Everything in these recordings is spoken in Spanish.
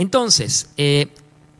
Entonces, eh,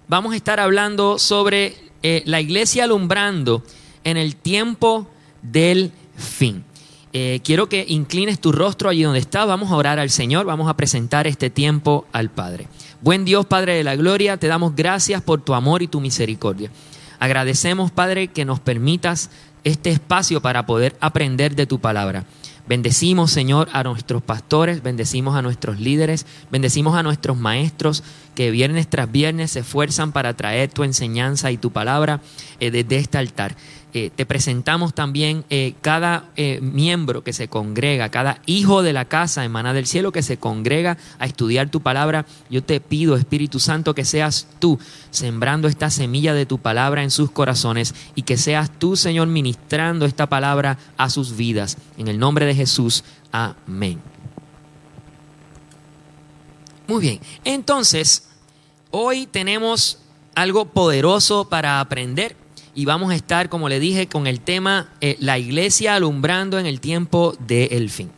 vamos a estar hablando sobre eh, la iglesia alumbrando en el tiempo del fin. Eh, quiero que inclines tu rostro allí donde estás. Vamos a orar al Señor, vamos a presentar este tiempo al Padre. Buen Dios, Padre de la Gloria, te damos gracias por tu amor y tu misericordia. Agradecemos, Padre, que nos permitas este espacio para poder aprender de tu palabra. Bendecimos, Señor, a nuestros pastores, bendecimos a nuestros líderes, bendecimos a nuestros maestros que viernes tras viernes se esfuerzan para traer tu enseñanza y tu palabra eh, desde este altar. Eh, te presentamos también eh, cada eh, miembro que se congrega, cada hijo de la casa emana del cielo que se congrega a estudiar tu palabra. Yo te pido, Espíritu Santo, que seas tú sembrando esta semilla de tu palabra en sus corazones y que seas tú, Señor, ministrando esta palabra a sus vidas. En el nombre de Jesús, amén. Muy bien, entonces, hoy tenemos algo poderoso para aprender y vamos a estar, como le dije, con el tema eh, La iglesia alumbrando en el tiempo del fin.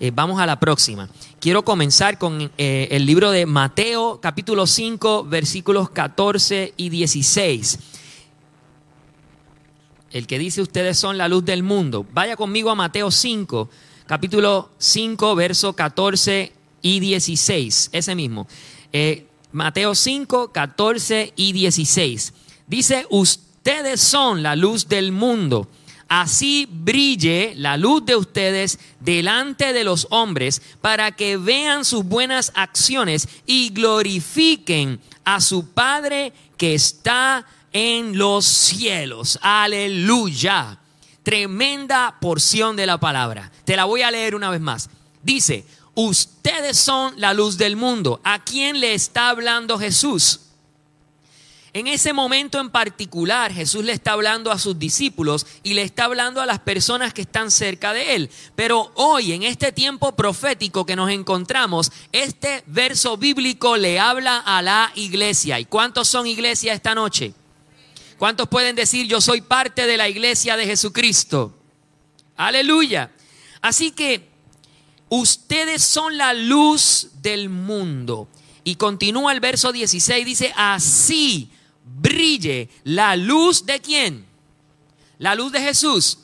Eh, vamos a la próxima. Quiero comenzar con eh, el libro de Mateo capítulo 5 versículos 14 y 16. El que dice ustedes son la luz del mundo. Vaya conmigo a Mateo 5, capítulo 5, verso 14 y 16. Ese mismo. Mateo 5, 14 y 16. Dice, usted ustedes son la luz del mundo. Así brille la luz de ustedes delante de los hombres para que vean sus buenas acciones y glorifiquen a su Padre que está en los cielos. Aleluya. Tremenda porción de la palabra. Te la voy a leer una vez más. Dice, ustedes son la luz del mundo. ¿A quién le está hablando Jesús? En ese momento en particular, Jesús le está hablando a sus discípulos y le está hablando a las personas que están cerca de él. Pero hoy, en este tiempo profético que nos encontramos, este verso bíblico le habla a la iglesia. ¿Y cuántos son iglesia esta noche? ¿Cuántos pueden decir yo soy parte de la iglesia de Jesucristo? Aleluya. Así que ustedes son la luz del mundo. Y continúa el verso 16, dice, así brille la luz de quién? La luz de Jesús,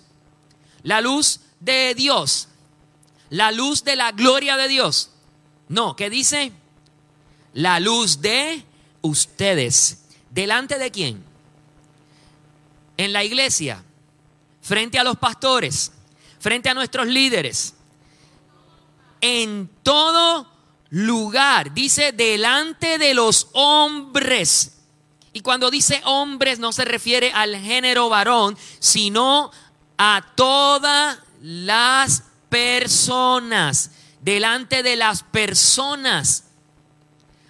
la luz de Dios, la luz de la gloria de Dios. No, ¿qué dice? La luz de ustedes. ¿Delante de quién? En la iglesia, frente a los pastores, frente a nuestros líderes. En todo lugar, dice, delante de los hombres y cuando dice hombres no se refiere al género varón, sino a todas las personas, delante de las personas.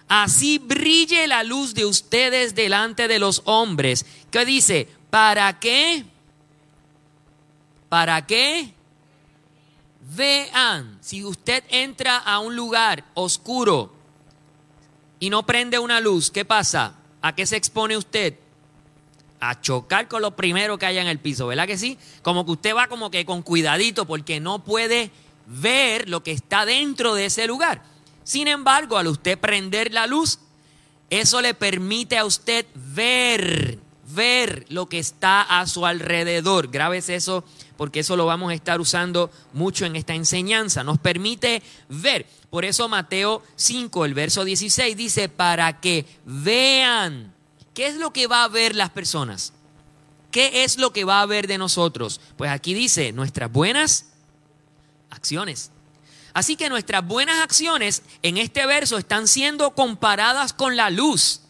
Así brille la luz de ustedes delante de los hombres. ¿Qué dice? ¿Para qué? ¿Para qué? Vean, si usted entra a un lugar oscuro y no prende una luz, ¿qué pasa? ¿A qué se expone usted? A chocar con lo primero que haya en el piso, ¿verdad que sí? Como que usted va como que con cuidadito porque no puede ver lo que está dentro de ese lugar. Sin embargo, al usted prender la luz, eso le permite a usted ver, ver lo que está a su alrededor. Grabes eso porque eso lo vamos a estar usando mucho en esta enseñanza. Nos permite ver. Por eso Mateo 5, el verso 16 dice, para que vean. ¿Qué es lo que va a ver las personas? ¿Qué es lo que va a ver de nosotros? Pues aquí dice, nuestras buenas acciones. Así que nuestras buenas acciones en este verso están siendo comparadas con la luz.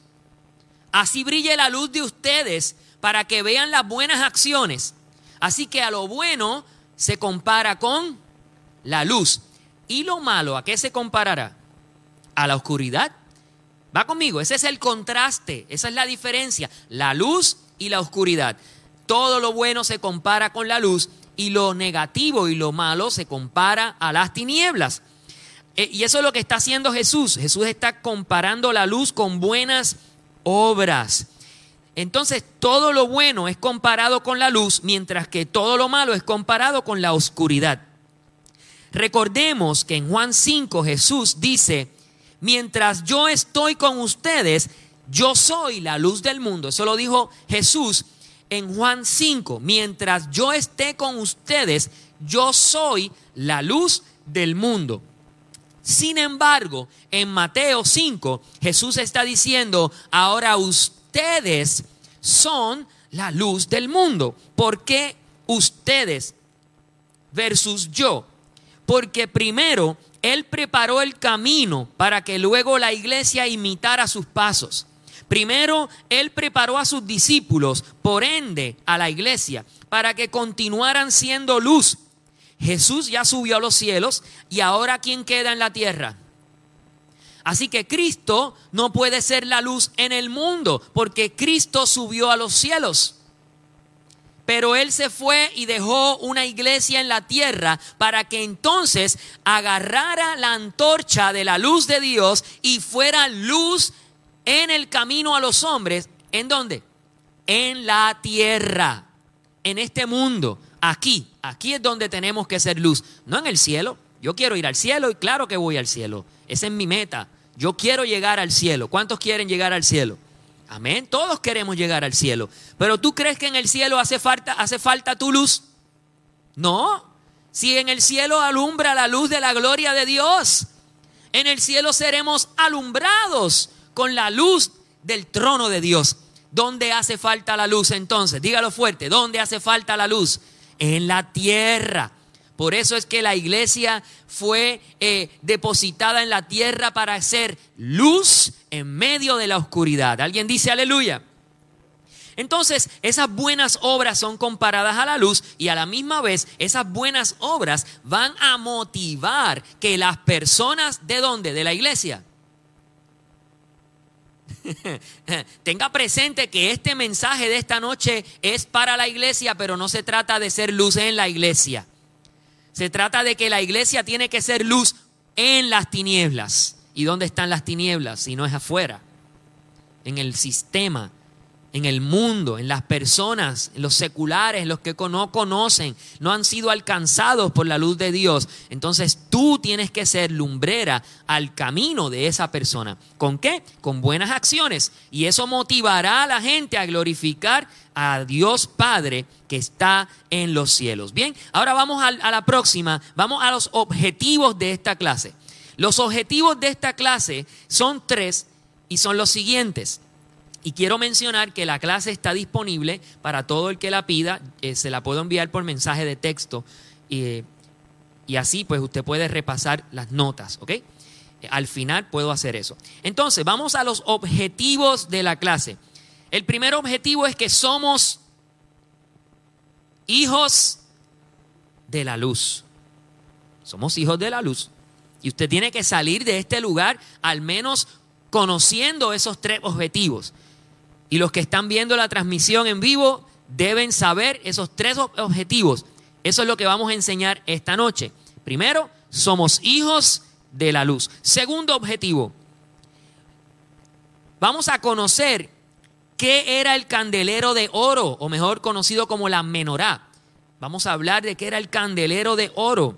Así brille la luz de ustedes para que vean las buenas acciones Así que a lo bueno se compara con la luz. Y lo malo, ¿a qué se comparará? A la oscuridad. Va conmigo, ese es el contraste, esa es la diferencia, la luz y la oscuridad. Todo lo bueno se compara con la luz y lo negativo y lo malo se compara a las tinieblas. Eh, y eso es lo que está haciendo Jesús. Jesús está comparando la luz con buenas obras. Entonces todo lo bueno es comparado con la luz, mientras que todo lo malo es comparado con la oscuridad. Recordemos que en Juan 5 Jesús dice, mientras yo estoy con ustedes, yo soy la luz del mundo. Eso lo dijo Jesús en Juan 5, mientras yo esté con ustedes, yo soy la luz del mundo. Sin embargo, en Mateo 5, Jesús está diciendo, ahora ustedes son la luz del mundo. ¿Por qué ustedes versus yo? Porque primero Él preparó el camino para que luego la iglesia imitara sus pasos. Primero, Él preparó a sus discípulos, por ende, a la iglesia, para que continuaran siendo luz. Jesús ya subió a los cielos y ahora ¿quién queda en la tierra? Así que Cristo no puede ser la luz en el mundo, porque Cristo subió a los cielos. Pero Él se fue y dejó una iglesia en la tierra para que entonces agarrara la antorcha de la luz de Dios y fuera luz en el camino a los hombres. ¿En dónde? En la tierra, en este mundo, aquí. Aquí es donde tenemos que ser luz, no en el cielo. Yo quiero ir al cielo y claro que voy al cielo. Esa es mi meta. Yo quiero llegar al cielo. ¿Cuántos quieren llegar al cielo? Amén. Todos queremos llegar al cielo. Pero tú crees que en el cielo hace falta, hace falta tu luz? No. Si en el cielo alumbra la luz de la gloria de Dios, en el cielo seremos alumbrados con la luz del trono de Dios. ¿Dónde hace falta la luz entonces? Dígalo fuerte, ¿dónde hace falta la luz? En la tierra. Por eso es que la iglesia fue eh, depositada en la tierra para ser luz en medio de la oscuridad. ¿Alguien dice aleluya? Entonces, esas buenas obras son comparadas a la luz y a la misma vez esas buenas obras van a motivar que las personas de dónde? De la iglesia Tenga presente que este mensaje de esta noche es para la iglesia, pero no se trata de ser luz en la iglesia. Se trata de que la iglesia tiene que ser luz en las tinieblas. ¿Y dónde están las tinieblas? Si no es afuera, en el sistema en el mundo, en las personas, en los seculares, los que no conocen, no han sido alcanzados por la luz de Dios. Entonces tú tienes que ser lumbrera al camino de esa persona. ¿Con qué? Con buenas acciones. Y eso motivará a la gente a glorificar a Dios Padre que está en los cielos. Bien, ahora vamos a, a la próxima, vamos a los objetivos de esta clase. Los objetivos de esta clase son tres y son los siguientes. Y quiero mencionar que la clase está disponible para todo el que la pida. Eh, se la puedo enviar por mensaje de texto. y así pues usted puede repasar las notas, ¿ok? Eh, al final puedo hacer eso. Entonces, vamos a los objetivos de la clase. El primer objetivo es que somos hijos de la luz. Somos hijos de la luz. Y usted tiene que salir de este lugar al menos conociendo esos tres objetivos. Y los que están viendo la transmisión en vivo deben saber esos tres objetivos. Eso es lo que vamos a enseñar esta noche. Primero, somos hijos de la luz. Segundo objetivo, vamos a conocer qué era el candelero de oro, o mejor conocido como la menorá. Vamos a hablar de qué era el candelero de oro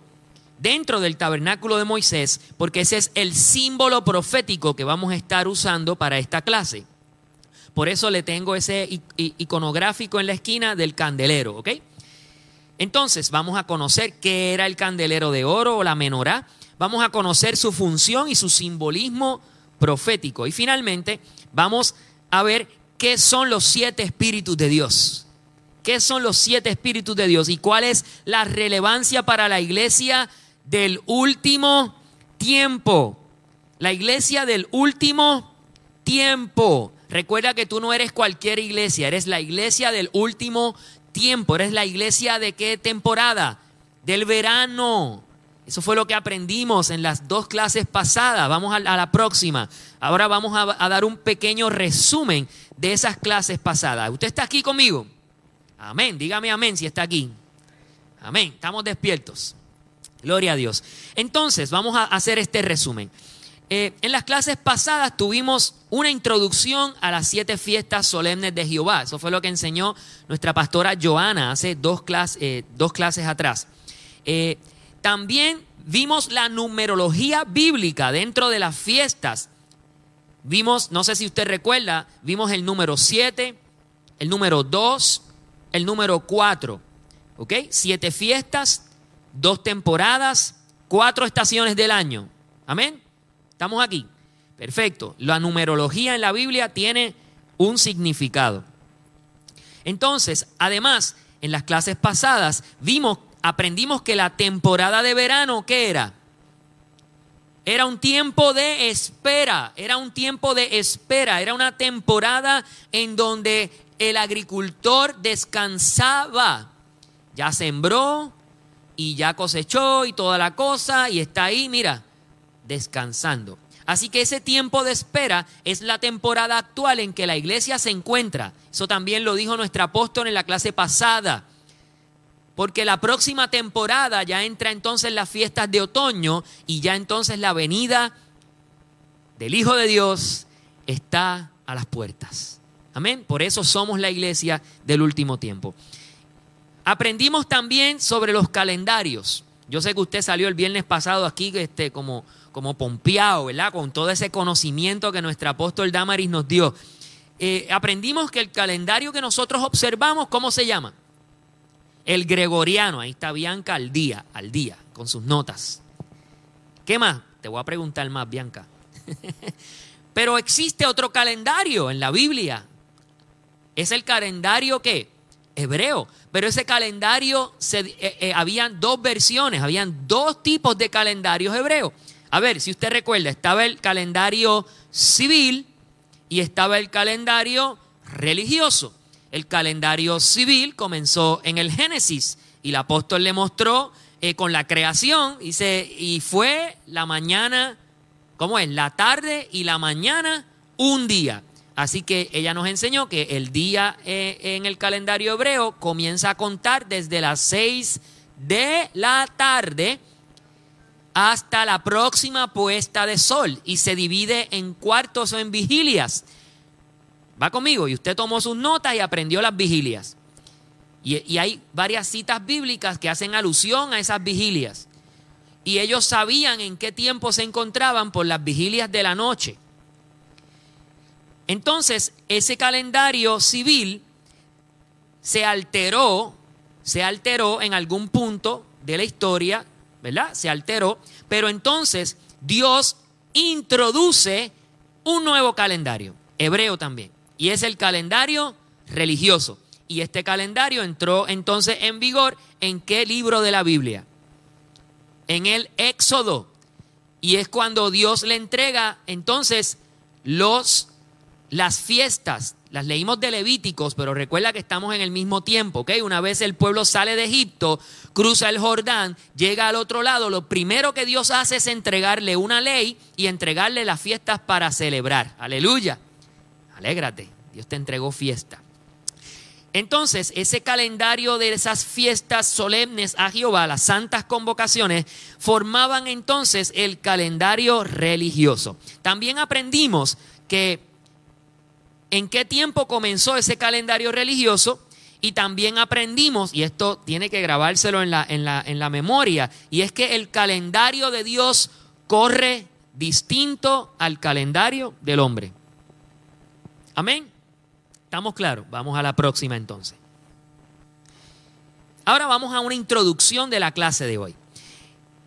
dentro del tabernáculo de Moisés, porque ese es el símbolo profético que vamos a estar usando para esta clase. Por eso le tengo ese iconográfico en la esquina del candelero, ¿ok? Entonces, vamos a conocer qué era el candelero de oro o la menorá. Vamos a conocer su función y su simbolismo profético. Y finalmente, vamos a ver qué son los siete espíritus de Dios. ¿Qué son los siete espíritus de Dios? ¿Y cuál es la relevancia para la iglesia del último tiempo? La iglesia del último tiempo. Recuerda que tú no eres cualquier iglesia, eres la iglesia del último tiempo, eres la iglesia de qué temporada? Del verano. Eso fue lo que aprendimos en las dos clases pasadas. Vamos a, la próxima. Ahora vamos a, dar un pequeño resumen de esas clases pasadas. ¿Usted está aquí conmigo? Amén. Dígame amén si está aquí. Amén. Estamos despiertos. Gloria a Dios. Entonces, vamos a hacer este resumen. Eh, en las clases pasadas tuvimos una introducción a las siete fiestas solemnes de Jehová. Eso fue lo que enseñó nuestra pastora Joana hace dos, eh, dos clases atrás. Eh, también vimos la numerología bíblica dentro de las fiestas. Vimos, no sé si usted recuerda, vimos el número 7, el número 2, el número 4. ¿Ok? Siete fiestas, dos temporadas, cuatro estaciones del año. Amén. ¿Estamos aquí? Perfecto. La numerología en la Biblia tiene un significado. Entonces, además, en las clases pasadas vimos, aprendimos que la temporada de verano, ¿qué era? Era un tiempo de espera, era un tiempo de espera, era una temporada en donde el agricultor descansaba. Ya sembró y ya cosechó y toda la cosa y está ahí, mira, descansando. Así que ese tiempo de espera es la temporada actual en que la iglesia se encuentra. Eso también lo dijo nuestro apóstol en la clase pasada. Porque la próxima temporada ya entra entonces las fiestas de otoño y ya entonces la venida del Hijo de Dios está a las puertas. Amén. Por eso somos la iglesia del último tiempo. Aprendimos también sobre los calendarios. Yo sé que usted salió el viernes pasado aquí este, como, como pompeado, ¿verdad? Con todo ese conocimiento que nuestro apóstol Damaris nos dio. Eh, aprendimos que el calendario que nosotros observamos, ¿cómo se llama? El gregoriano. Ahí está Bianca al día, al día, con sus notas. ¿Qué más? Te voy a preguntar más, Bianca. Pero existe otro calendario en la Biblia. Es el calendario que hebreo. Pero ese calendario, se, eh, eh, habían dos versiones, habían dos tipos de calendarios hebreos. A ver, si usted recuerda, estaba el calendario civil y estaba el calendario religioso. El calendario civil comenzó en el Génesis y el apóstol le mostró eh, con la creación, dice, y fue la mañana, ¿cómo es? La tarde y la mañana, un día. Así que ella nos enseñó que el día eh, en el calendario hebreo comienza a contar desde las seis de la tarde hasta la próxima puesta de sol y se divide en cuartos o en vigilias. Va conmigo y usted tomó sus notas y aprendió las vigilias. Y, y, hay varias citas bíblicas que hacen alusión a esas vigilias. Y ellos sabían en qué tiempo se encontraban por las vigilias de la noche. Entonces, ese calendario civil se alteró, se alteró en algún punto de la historia ¿verdad? Se alteró, pero entonces Dios introduce un nuevo calendario, hebreo también, y es el calendario religioso. Y este calendario entró entonces en vigor en qué libro de la Biblia? En el Éxodo. Y es cuando Dios le entrega entonces los las fiestas las leímos de Levíticos, pero recuerda que estamos en el mismo tiempo, ¿ok? Una vez el pueblo sale de Egipto, cruza el Jordán, llega al otro lado, lo primero que Dios hace es entregarle una ley y entregarle las fiestas para celebrar. Aleluya. Alégrate, Dios te entregó fiesta. Entonces, ese calendario de esas fiestas solemnes a Jehová, las santas convocaciones, formaban entonces el calendario religioso. También aprendimos que en qué tiempo comenzó ese calendario religioso y también aprendimos, y esto tiene que grabárselo en la, en la, en la memoria, y es que el calendario de Dios corre distinto al calendario del hombre. Amén. ¿Estamos claros? Vamos a la próxima entonces. Ahora vamos a una introducción de la clase de hoy.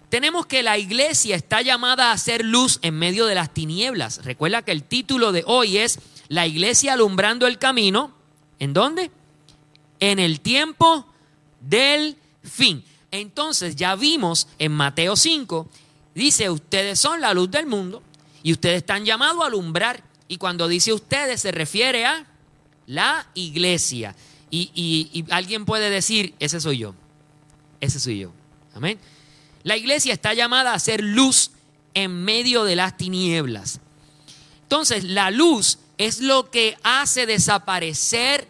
Tenemos que la iglesia está llamada a hacer luz en medio de las tinieblas. Recuerda que el título de hoy es la iglesia alumbrando el camino. ¿En dónde? En el tiempo del fin. Entonces ya vimos en Mateo 5, dice, ustedes son la luz del mundo y ustedes están llamados a alumbrar. Y cuando dice ustedes se refiere a la iglesia. Y, alguien puede decir, ese soy yo. Ese soy yo. Amén. La iglesia está llamada a ser luz en medio de las tinieblas. Entonces, la luz es lo que hace desaparecer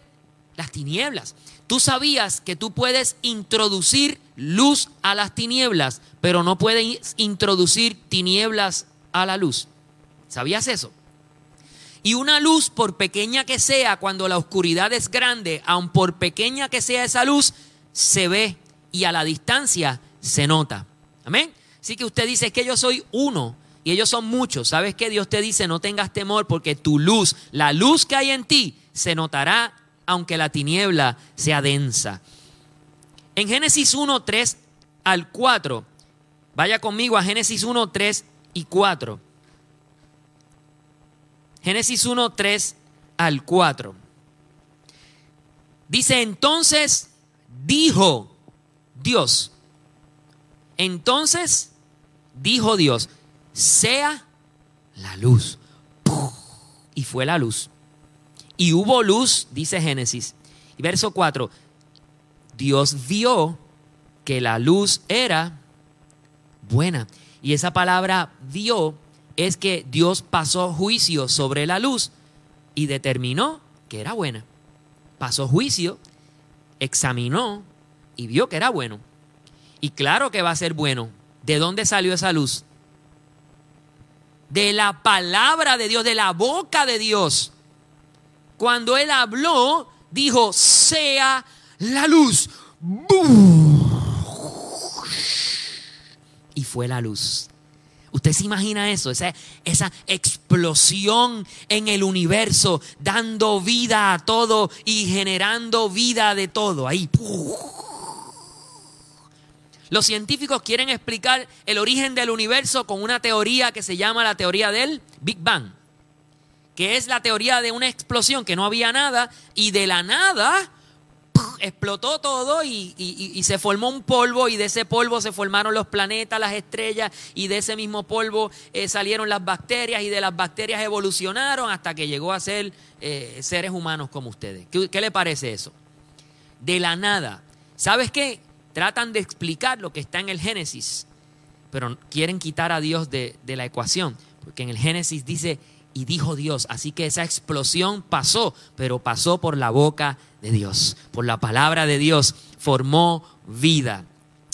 las tinieblas. Tú sabías que tú puedes introducir luz a las tinieblas, pero no puedes introducir tinieblas a la luz. ¿Sabías eso? Y una luz, por pequeña que sea, cuando la oscuridad es grande, aun por pequeña que sea esa luz, se ve y a la distancia se nota. Amén. Así que usted dice que yo soy uno y ellos son muchos. ¿Sabes qué? Dios te dice, no tengas temor porque tu luz, la luz que hay en ti, se notará aunque la tiniebla sea densa. En Génesis 1, 3 al 4, vaya conmigo a Génesis 1, 3 y 4. Génesis 1, 3 al 4. Dice, entonces dijo Dios. Entonces dijo Dios, sea la luz. Y fue la luz. Y hubo luz, dice Génesis. Y verso 4, Dios vio que la luz era buena. Y esa palabra vio es que Dios pasó juicio sobre la luz y determinó que era buena. Pasó juicio, examinó y vio que era bueno. Y claro que va a ser bueno. ¿De dónde salió esa luz? De la palabra de Dios, de la boca de Dios. Cuando Él habló, dijo, sea la luz. Y fue la luz. ¿Usted se imagina eso? Esa, explosión en el universo, dando vida a todo y generando vida de todo. Ahí. Los científicos quieren explicar el origen del universo con una teoría que se llama la teoría del Big Bang, que es la teoría de una explosión, que no había nada y de la nada explotó todo y, se formó un polvo y de ese polvo se formaron los planetas, las estrellas y de ese mismo polvo eh, salieron las bacterias y de las bacterias evolucionaron hasta que llegó a ser eh, seres humanos como ustedes. ¿Qué, le parece eso? De la nada. ¿Sabes qué? Tratan de explicar lo que está en el Génesis, pero quieren quitar a Dios de, de la ecuación, porque en el Génesis dice y dijo Dios. Así que esa explosión pasó, pero pasó por la boca de Dios, por la palabra de Dios, formó vida.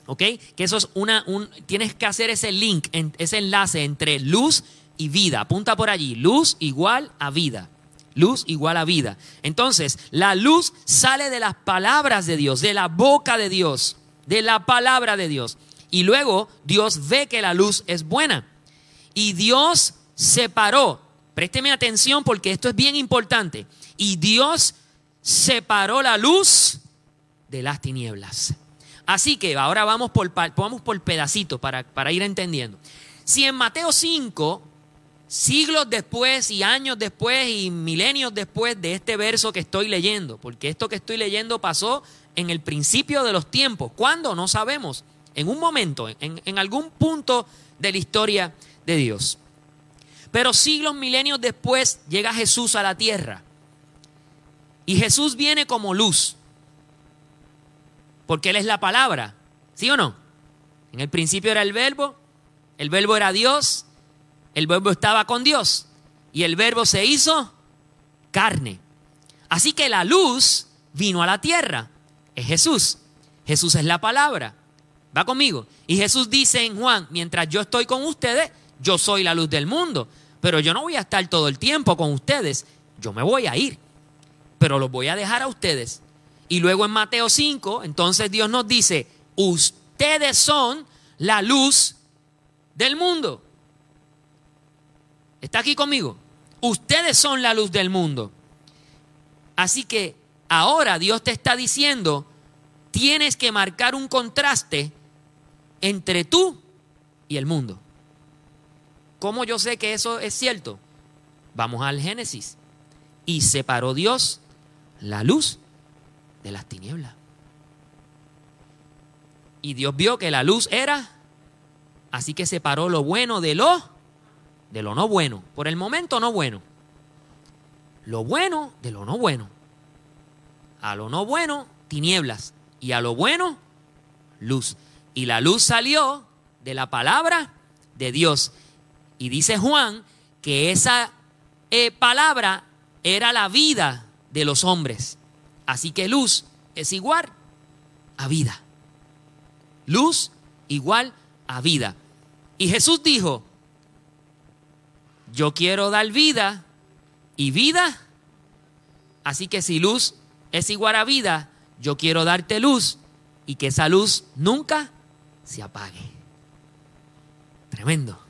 ¿Ok? Que eso es una, un, tienes que hacer ese link, ese enlace entre luz y vida. Apunta por allí, luz igual a vida. Luz igual a vida. Entonces, la luz sale de las palabras de Dios, de la boca de Dios, de la palabra de Dios. Y luego Dios ve que la luz es buena. Y Dios separó Présteme atención porque esto es bien importante. Y Dios separó la luz de las tinieblas. Así que ahora vamos por, vamos por pedacito para, para ir entendiendo. Si en Mateo 5, siglos después y años después y milenios después de este verso que estoy leyendo, porque esto que estoy leyendo pasó en el principio de los tiempos. ¿Cuándo? No sabemos. En un momento, en, en algún punto de la historia de Dios. Pero siglos, milenios después llega Jesús a la tierra. Y Jesús viene como luz. Porque Él es la palabra. ¿Sí o no? En el principio era el verbo. El verbo era Dios. El verbo estaba con Dios. Y el verbo se hizo carne. Así que la luz vino a la tierra. Es Jesús. Jesús es la palabra. Va conmigo. Y Jesús dice en Juan, mientras yo estoy con ustedes, yo soy la luz del mundo pero yo no voy a estar todo el tiempo con ustedes, yo me voy a ir, pero los voy a dejar a ustedes. Y luego en Mateo 5, entonces Dios nos dice, ustedes son la luz del mundo. ¿Está aquí conmigo? Ustedes son la luz del mundo. Así que ahora Dios te está diciendo, tienes que marcar un contraste entre tú y el mundo. ¿Cómo yo sé que eso es cierto? Vamos al Génesis. Y separó Dios la luz de las tinieblas. Y Dios vio que la luz era, así que separó lo bueno de lo, de lo no bueno. Por el momento no bueno. Lo bueno de lo no bueno. A lo no bueno, tinieblas. Y a lo bueno, luz. Y la luz salió de la palabra de Dios. Y dice Juan que esa eh, palabra era la vida de los hombres. Así que luz es igual a vida. Luz igual a vida. Y Jesús dijo, yo quiero dar vida y vida. Así que si luz es igual a vida, yo quiero darte luz y que esa luz nunca se apague. Tremendo.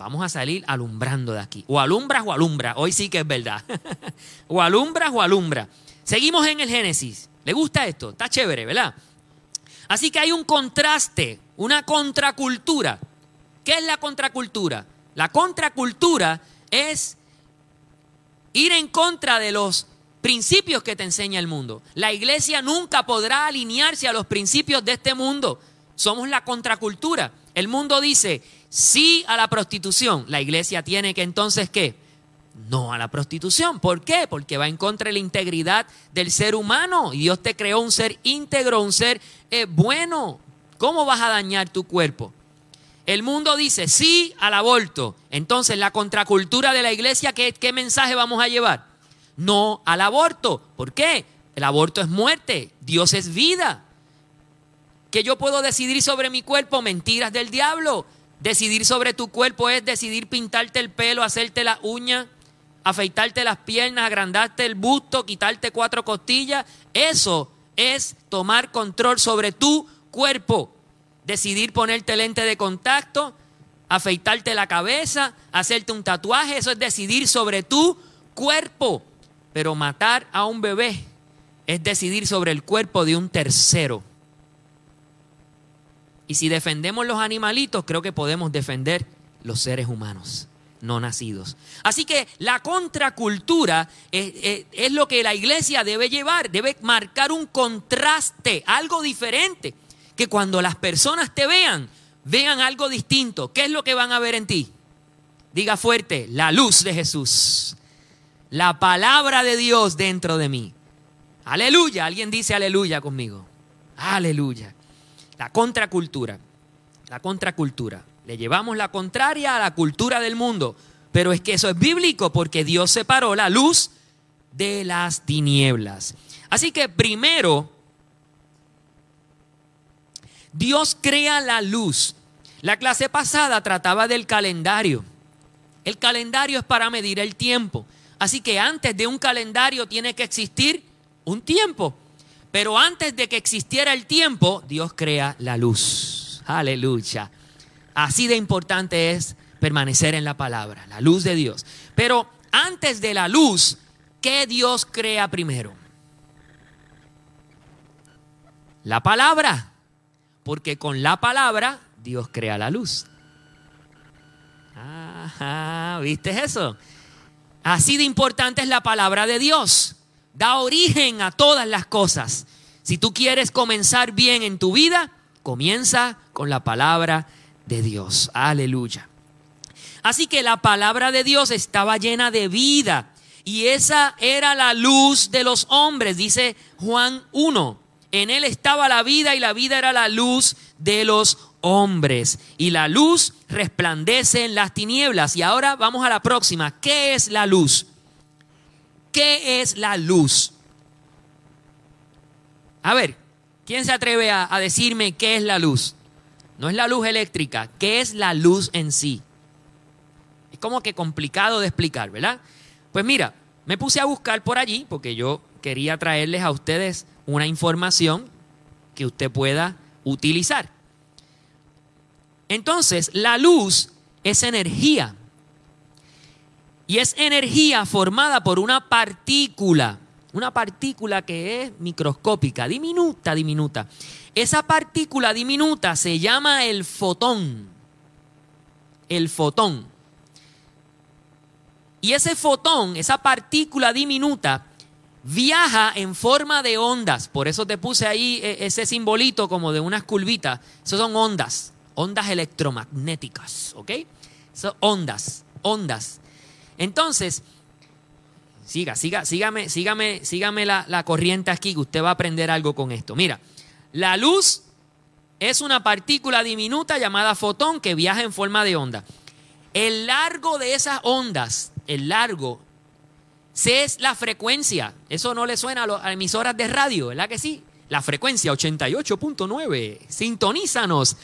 Vamos a salir alumbrando de aquí. O alumbras o alumbra. Hoy sí que es verdad. o alumbras o alumbra. Seguimos en el Génesis. ¿Le gusta esto? Está chévere, ¿verdad? Así que hay un contraste, una contracultura. ¿Qué es la contracultura? La contracultura es ir en contra de los principios que te enseña el mundo. La iglesia nunca podrá alinearse a los principios de este mundo. Somos la contracultura. El mundo dice sí a la prostitución. La iglesia tiene que entonces qué? No a la prostitución. ¿Por qué? Porque va en contra de la integridad del ser humano. Y Dios te creó un ser íntegro, un ser eh, bueno. ¿Cómo vas a dañar tu cuerpo? El mundo dice sí al aborto. Entonces, la contracultura de la iglesia, ¿qué, ¿qué, mensaje vamos a llevar? No al aborto. ¿Por qué? El aborto es muerte, Dios es vida. Que yo puedo decidir sobre mi cuerpo, mentiras del diablo. Decidir sobre tu cuerpo es decidir pintarte el pelo, hacerte la uña, afeitarte las piernas, agrandarte el busto, quitarte cuatro costillas. Eso es tomar control sobre tu cuerpo decidir ponerte lente de contacto, afeitarte la cabeza, hacerte un tatuaje, eso es decidir sobre tu cuerpo. Pero matar a un bebé es decidir sobre el cuerpo de un tercero. Y si defendemos los animalitos, creo que podemos defender los seres humanos no nacidos. Así que la contracultura es, lo que la iglesia debe llevar, debe marcar un contraste, algo diferente que cuando las personas te vean, vean algo distinto. ¿Qué es lo que van a ver en ti? Diga fuerte, la luz de Jesús. La palabra de Dios dentro de mí. Aleluya. Alguien dice aleluya conmigo. Aleluya. La contracultura. La contracultura. Le llevamos la contraria a la cultura del mundo. Pero es que eso es bíblico porque Dios separó la luz de las tinieblas. Así que primero Dios crea la luz. La clase pasada trataba del calendario. El calendario es para medir el tiempo. Así que antes de un calendario tiene que existir un tiempo. Pero antes de que existiera el tiempo, Dios crea la luz. Aleluya. Así de importante es permanecer en la palabra, la luz de Dios. Pero antes de la luz, ¿qué Dios crea primero? La palabra porque con la palabra Dios crea la luz. ¿viste eso? Así de importante es la palabra de Dios. Da origen a todas las cosas. Si tú quieres comenzar bien en tu vida, comienza con la palabra de Dios. Aleluya. Así que la palabra de Dios estaba llena de vida y esa era la luz de los hombres, dice Juan 1. En él estaba la vida y la vida era la luz de los hombres. Y la luz resplandece en las tinieblas. Y ahora vamos a la próxima. ¿Qué es la luz? ¿Qué es la luz? A ver, ¿quién se atreve a, decirme qué es la luz? No es la luz eléctrica, ¿qué es la luz en sí? Es como que complicado de explicar, ¿verdad? Pues mira, me puse a buscar por allí porque yo quería traerles a ustedes una información que usted pueda utilizar. Entonces, la luz es energía. Y es energía formada por una partícula, una partícula que es microscópica, diminuta, diminuta. Esa partícula diminuta se llama el fotón. El fotón. Y ese fotón, esa partícula diminuta, viaja en forma de ondas. Por eso te puse ahí eh, ese simbolito como de unas curvitas. Esas son ondas, ondas electromagnéticas, ¿ok? Son ondas, ondas. Entonces, siga, siga, sígame, sígame, sígame la, la corriente aquí, que usted va a aprender algo con esto. Mira, la luz es una partícula diminuta llamada fotón que viaja en forma de onda. El largo de esas ondas, el largo, es la frecuencia. Eso no le suena a las emisoras de radio, ¿verdad que sí? La frecuencia 88.9. Sintonízanos.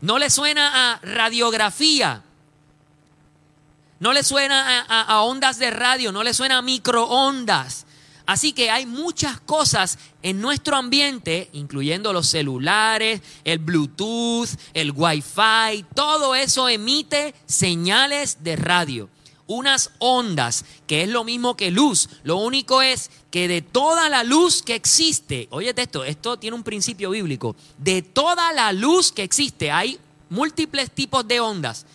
No le suena a radiografía. No le suena a, ondas de radio, no le suena a microondas. Así que hay muchas cosas en nuestro ambiente, incluyendo los celulares, el Bluetooth, el Wi-Fi, todo eso emite señales de radio, unas ondas, que es lo mismo que luz. Lo único es que de toda la luz que existe, oye esto, esto tiene un principio bíblico, de toda la luz que existe hay múltiples tipos de ondas,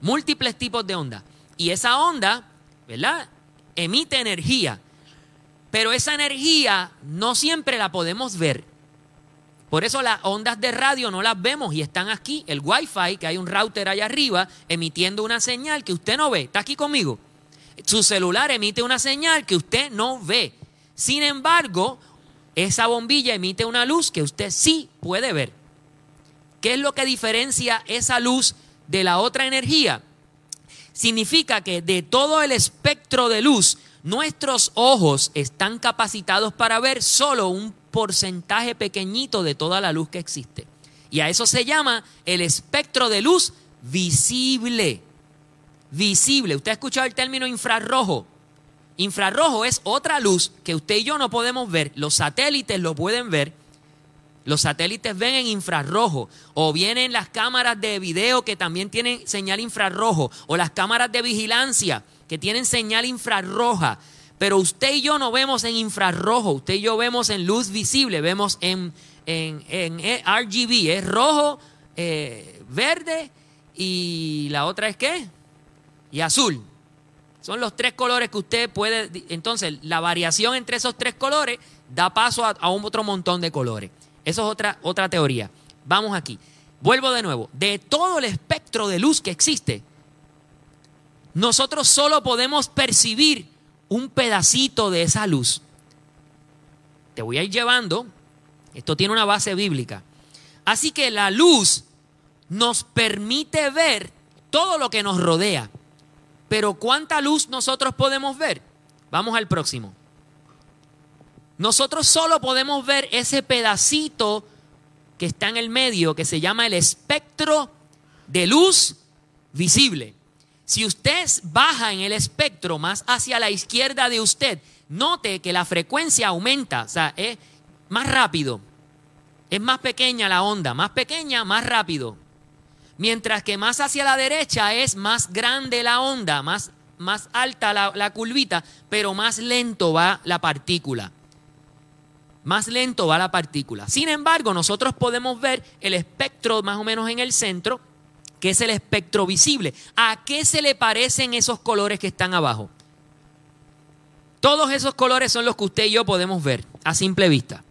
múltiples tipos de ondas. Y esa onda, ¿verdad? Emite energía. Pero esa energía no siempre la podemos ver. Por eso las ondas de radio no las vemos y están aquí. El Wi-Fi, que hay un router allá arriba, emitiendo una señal que usted no ve. ¿Está aquí conmigo? Su celular emite una señal que usted no ve. Sin embargo, esa bombilla emite una luz que usted sí puede ver. ¿Qué es lo que diferencia esa luz de la otra energía? Significa que de todo el espectro de luz, Nuestros ojos están capacitados para ver solo un porcentaje pequeñito de toda la luz que existe. Y a eso se llama el espectro de luz visible. Visible. Usted ha escuchado el término infrarrojo. Infrarrojo es otra luz que usted y yo no podemos ver. Los satélites lo pueden ver. Los satélites ven en infrarrojo. O vienen las cámaras de video que también tienen señal infrarrojo. O las cámaras de vigilancia que tienen señal infrarroja, pero usted y yo no vemos en infrarrojo, usted y yo vemos en luz visible, vemos en, en, eh, RGB, es rojo, eh, verde y la otra es qué? Y azul. Son los tres colores que usted puede, entonces la variación entre esos tres colores da paso a, a un otro montón de colores. Eso es otra, otra teoría. Vamos aquí. Vuelvo de nuevo. De todo el espectro de luz que existe, nosotros solo podemos percibir un pedacito de esa luz. Te voy a ir llevando, esto tiene una base bíblica. Así que la luz nos permite ver todo lo que nos rodea. Pero ¿cuánta luz nosotros podemos ver? Vamos al próximo. Nosotros solo podemos ver ese pedacito que está en el medio, que se llama el espectro de luz visible. Si usted baja en el espectro más hacia la izquierda de usted, note que la frecuencia aumenta, o sea, es más rápido. Es más pequeña la onda, más pequeña, más rápido. Mientras que más hacia la derecha es más grande la onda, más, más alta la, la curvita, pero más lento va la partícula. Más lento va la partícula. Sin embargo, nosotros podemos ver el espectro más o menos en el centro que es el espectro visible. ¿A qué se le parecen esos colores que están abajo? Todos esos colores son los que usted y yo podemos ver a simple vista.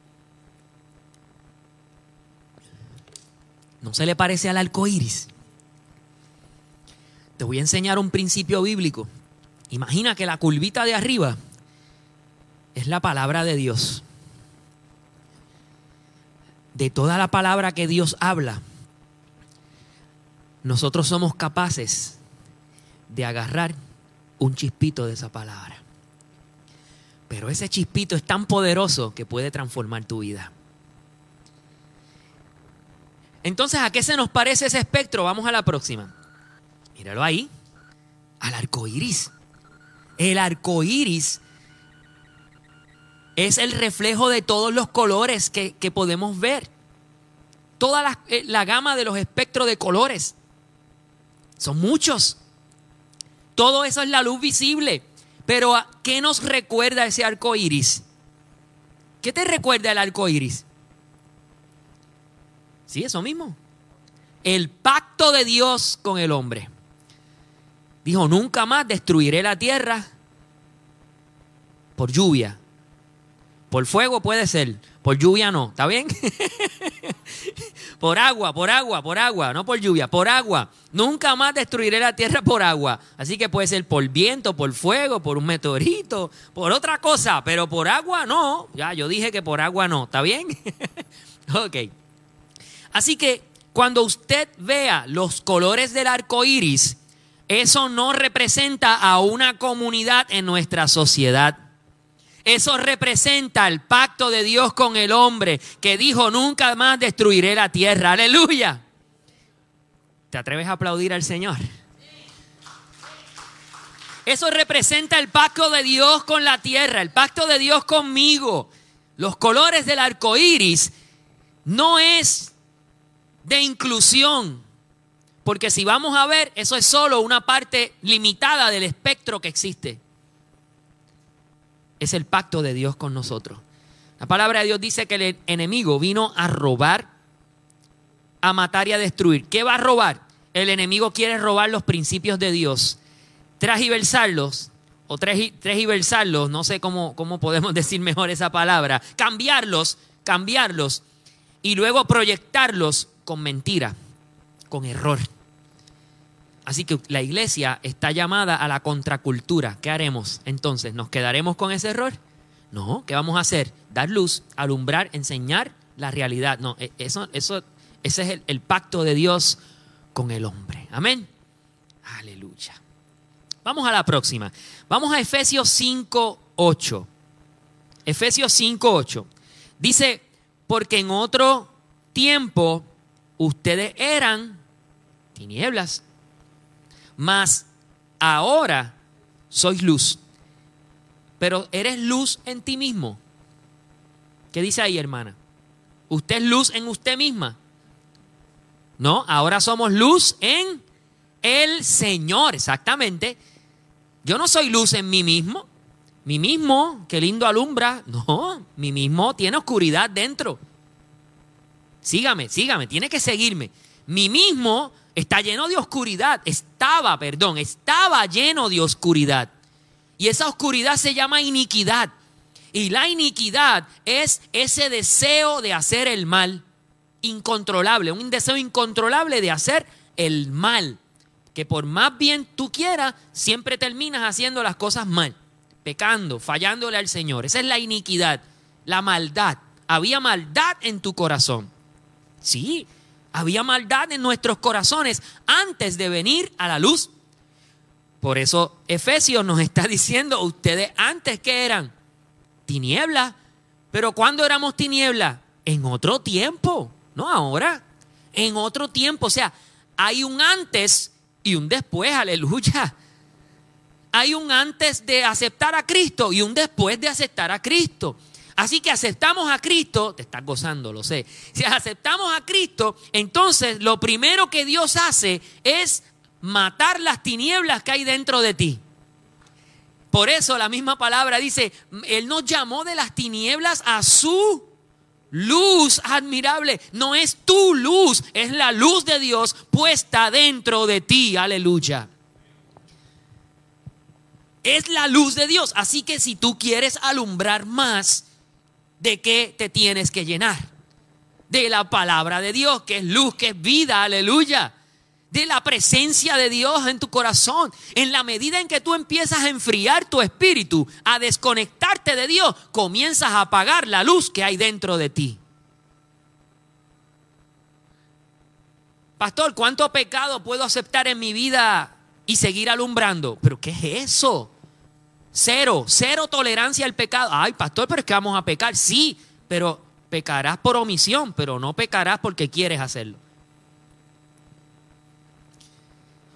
¿No se le parece al arco iris? Te voy a enseñar un principio bíblico. Imagina que la curvita de arriba es la palabra de Dios. De toda la palabra que Dios habla, nosotros somos capaces de agarrar un chispito de esa palabra. Pero ese chispito es tan poderoso que puede transformar tu vida. Entonces, ¿a qué se nos parece ese espectro? Vamos a la próxima. Míralo ahí. Al arco iris. El arco iris es el reflejo de todos los colores que, podemos ver. Toda la, eh, la gama de los espectros de colores. Son muchos. Todo eso es la luz visible. Pero ¿qué nos recuerda ese arco iris? ¿Qué te recuerda el arco iris? Sí, eso mismo. El pacto de Dios con el hombre. Dijo, nunca más destruiré la tierra por lluvia. Por fuego puede ser, por lluvia no. ¿Está bien? Por agua, por agua, por agua, no por lluvia, por agua. Nunca más destruiré la tierra por agua. Así que puede ser por viento, por fuego, por un meteorito, por otra cosa, pero por agua no. Ya, yo dije que por agua no. ¿Está bien? ok. Así que cuando usted vea los colores del arco iris, eso no representa a una comunidad en nuestra sociedad. Eso representa el pacto de Dios con el hombre que dijo nunca más destruiré la tierra. Aleluya. ¿Te atreves a aplaudir al Señor? Eso representa el pacto de Dios con la tierra, el pacto de Dios conmigo. Los colores del arco iris no es de inclusión, porque si vamos a ver, eso es solo una parte limitada del espectro que existe. Es el pacto de Dios con nosotros. La palabra de Dios dice que el enemigo vino a robar, a matar y a destruir. ¿Qué va a robar? El enemigo quiere robar los principios de Dios, transversarlos o transversarlos, no sé cómo, cómo podemos decir mejor esa palabra, cambiarlos, cambiarlos y luego proyectarlos con mentira, con error. Así que la iglesia está llamada a la contracultura. ¿Qué haremos entonces? ¿Nos quedaremos con ese error? No, ¿qué vamos a hacer? Dar luz, alumbrar, enseñar la realidad. No, e, eso, eso, ese es el, el pacto de Dios con el hombre. Amén. Aleluya. Vamos a la próxima. Vamos a Efesios 5.8. Efesios 5.8. Dice, porque en otro tiempo ustedes eran tinieblas mas ahora sois luz. Pero eres luz en ti mismo. ¿Qué dice ahí, hermana? ¿Usted es luz en usted misma? No, ahora somos luz en el Señor, exactamente. Yo no soy luz en mí mismo. Mi mismo, qué lindo alumbra. No, mi mismo tiene oscuridad dentro. Sígame, sígame, tiene que seguirme. Mi mismo está lleno de oscuridad. Estaba, perdón, estaba lleno de oscuridad. Y esa oscuridad se llama iniquidad. Y la iniquidad es ese deseo de hacer el mal incontrolable, un deseo incontrolable de hacer el mal. Que por más bien tú quieras, siempre terminas haciendo las cosas mal, pecando, fallándole al Señor. Esa es la iniquidad, la maldad. Había maldad en tu corazón. Sí, había maldad en nuestros corazones antes de venir a la luz. Por eso Efesios nos está diciendo, ustedes antes que eran tinieblas, pero cuando éramos tinieblas? En otro tiempo, no ahora, en otro tiempo. O sea, hay un antes y un después, aleluya. Hay un antes de aceptar a Cristo y un después de aceptar a Cristo. Así que aceptamos a Cristo, te estás gozando, lo sé. Si aceptamos a Cristo, entonces lo primero que Dios hace es matar las tinieblas que hay dentro de ti. Por eso la misma palabra dice, Él nos llamó de las tinieblas a su luz admirable. No es tu luz, es la luz de Dios puesta dentro de ti. Aleluya. Es la luz de Dios. Así que si tú quieres alumbrar más, ¿De qué te tienes que llenar? De la palabra de Dios, que es luz, que es vida, aleluya. De la presencia de Dios en tu corazón. En la medida en que tú empiezas a enfriar tu espíritu, a desconectarte de Dios, comienzas a apagar la luz que hay dentro de ti. Pastor, ¿cuánto pecado puedo aceptar en mi vida y seguir alumbrando? ¿Pero qué es eso? Cero, cero tolerancia al pecado. Ay, pastor, pero es que vamos a pecar. Sí, pero pecarás por omisión, pero no pecarás porque quieres hacerlo.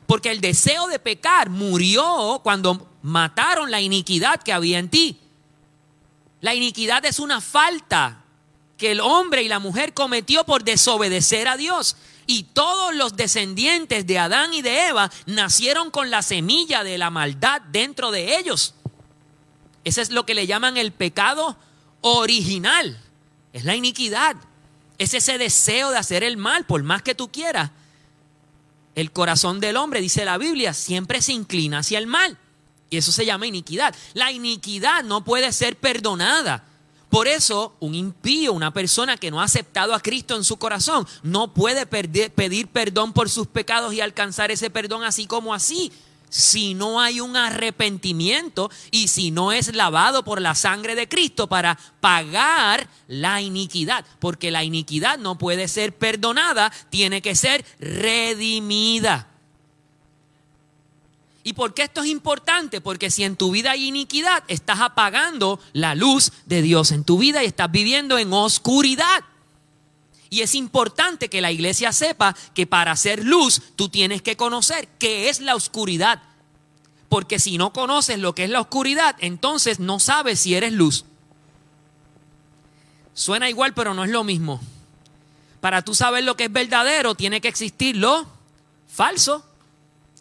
Porque el deseo de pecar murió cuando mataron la iniquidad que había en ti. La iniquidad es una falta que el hombre y la mujer cometió por desobedecer a Dios. Y todos los descendientes de Adán y de Eva nacieron con la semilla de la maldad dentro de ellos. Ese es lo que le llaman el pecado original. Es la iniquidad. Es ese deseo de hacer el mal, por más que tú quieras. El corazón del hombre, dice la Biblia, siempre se inclina hacia el mal. Y eso se llama iniquidad. La iniquidad no puede ser perdonada. Por eso, un impío, una persona que no ha aceptado a Cristo en su corazón, no puede pedir perdón por sus pecados y alcanzar ese perdón así como así si no hay un arrepentimiento y si no es lavado por la sangre de Cristo para pagar la iniquidad. Porque la iniquidad no puede ser perdonada, tiene que ser redimida. ¿Y por qué esto es importante? Porque si en tu vida hay iniquidad, estás apagando la luz de Dios en tu vida y estás viviendo en oscuridad. Y es importante que la iglesia sepa que para hacer luz tú tienes que conocer qué es la oscuridad. Porque si no conoces lo que es la oscuridad, entonces no sabes si eres luz. Suena igual, pero no es lo mismo. Para tú saber lo que es verdadero, tiene que existir lo falso.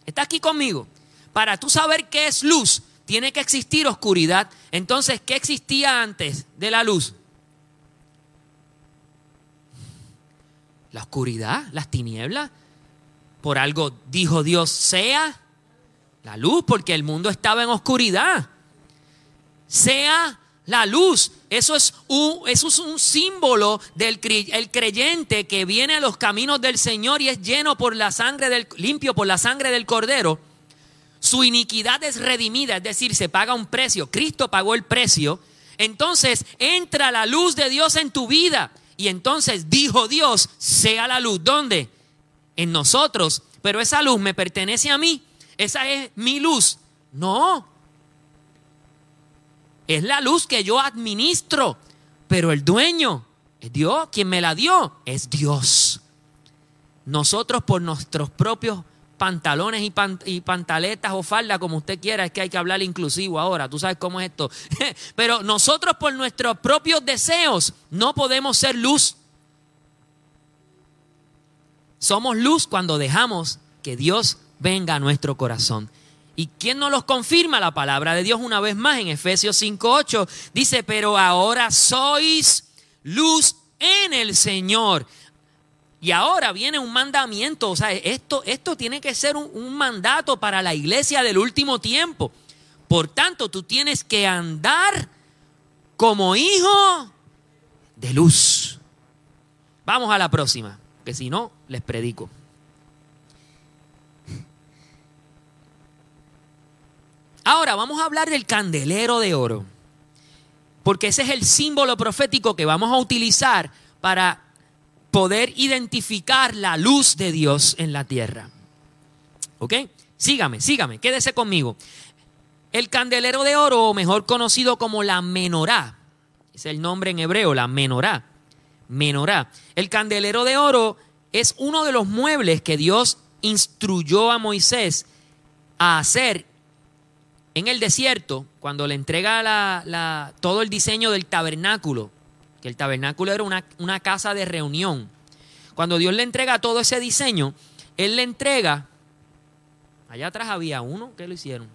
¿Está aquí conmigo? Para tú saber qué es luz, tiene que existir oscuridad. Entonces, ¿qué existía antes de la luz? La oscuridad, las tinieblas. Por algo dijo Dios, sea la luz, porque el mundo estaba en oscuridad. Sea la luz. Eso es un, eso es un símbolo del el creyente que viene a los caminos del Señor y es lleno por la sangre del, limpio por la sangre del Cordero su iniquidad es redimida, es decir, se paga un precio, Cristo pagó el precio, entonces entra la luz de Dios en tu vida. Y entonces dijo Dios, sea la luz. ¿Dónde? En nosotros. Pero esa luz me pertenece a mí. Esa es mi luz. No. Es la luz que yo administro. Pero el dueño es Dios. Quien me la dio es Dios. Nosotros por nuestros propios pantalones y, pantaletas o falda, como usted quiera, es que hay que hablar inclusivo ahora, tú sabes cómo es esto. Pero nosotros por nuestros propios deseos no podemos ser luz. Somos luz cuando dejamos que Dios venga a nuestro corazón. ¿Y quién nos los confirma? La palabra de Dios una vez más en Efesios 5.8 dice, pero ahora sois luz en el Señor. Y ahora viene un mandamiento, o sea, esto, esto tiene que ser un, un mandato para la iglesia del último tiempo. Por tanto, tú tienes que andar como hijo de luz. Vamos a la próxima, que si no, les predico. Ahora vamos a hablar del candelero de oro, porque ese es el símbolo profético que vamos a utilizar para poder identificar la luz de Dios en la tierra. ¿Ok? Sígame, sígame, quédese conmigo. El candelero de oro, mejor conocido como la menorá, es el nombre en hebreo, la menorá. Menorá. El candelero de oro es uno de los muebles que Dios instruyó a Moisés a hacer en el desierto cuando le entrega todo el diseño del tabernáculo que el tabernáculo era una, una casa de reunión. Cuando Dios le entrega todo ese diseño, Él le entrega, allá atrás había uno, ¿qué lo hicieron?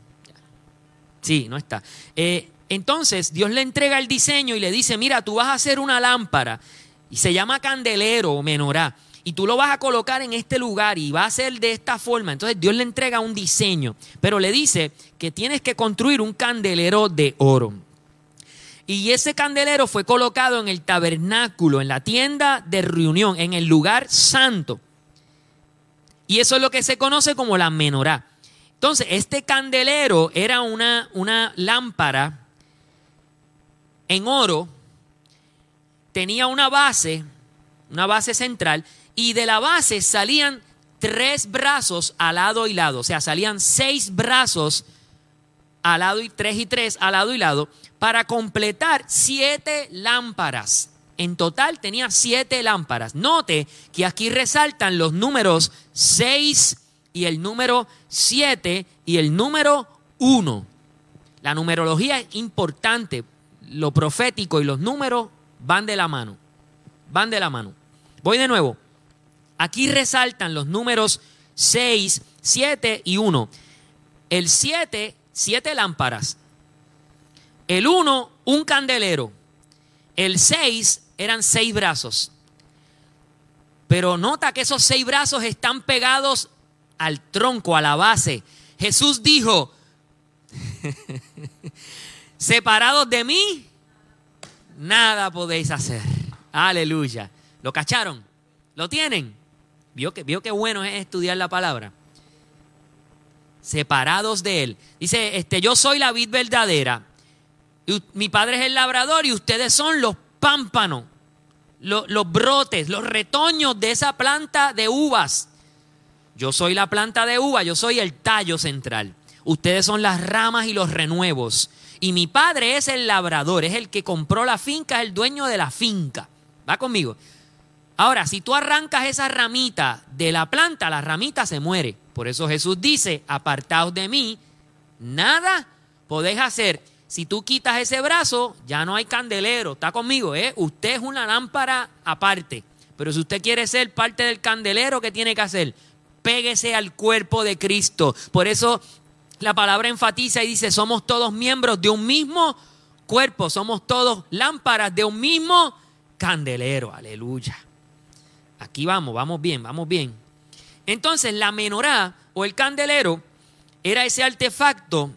Sí, no está. Eh, entonces Dios le entrega el diseño y le dice, mira, tú vas a hacer una lámpara y se llama candelero o menorá y tú lo vas a colocar en este lugar y va a ser de esta forma. Entonces Dios le entrega un diseño, pero le dice que tienes que construir un candelero de oro. Y ese candelero fue colocado en el tabernáculo, en la tienda de reunión, en el lugar santo. Y eso es lo que se conoce como la menorá. Entonces, este candelero era una, una lámpara en oro, tenía una base, una base central, y de la base salían tres brazos al lado y lado, o sea, salían seis brazos al lado y tres y tres al lado y lado, para completar siete lámparas. En total tenía siete lámparas. Note que aquí resaltan los números 6 y el número 7 y el número 1. La numerología es importante. Lo profético y los números van de la mano. Van de la mano. Voy de nuevo. Aquí resaltan los números 6, 7 y 1. El 7, siete lámparas. El uno, un candelero. El seis eran seis brazos. Pero nota que esos seis brazos están pegados al tronco, a la base. Jesús dijo, separados de mí, nada podéis hacer. Aleluya. ¿Lo cacharon? ¿Lo tienen? ¿Vio que, vio qué bueno es estudiar la palabra? Separados de él. Dice, este, yo soy la vid verdadera. mi padre es el labrador y ustedes son los pámpanos, los brotes, los retoños de esa planta de uvas. Yo soy la planta de uva, yo soy el tallo central. Ustedes son las ramas y los renuevos. Y mi padre es el labrador, es el que compró la finca, es el dueño de la finca. ¿Va conmigo? Ahora, si tú arrancas esa ramita de la planta, la ramita se muere. Por eso Jesús dice, apartaos de mí, nada podéis hacer. Si tú quitas ese brazo, ya no hay candelero. ¿Está conmigo? ¿eh? Usted es una lámpara aparte. Pero si usted quiere ser parte del candelero, ¿qué tiene que hacer? Péguese al cuerpo de Cristo. Por eso la palabra enfatiza y dice, somos todos miembros de un mismo cuerpo, somos todos lámparas de un mismo candelero. Aleluya. Aquí vamos, vamos bien, vamos bien. Entonces la menorá o el candelero era ese artefacto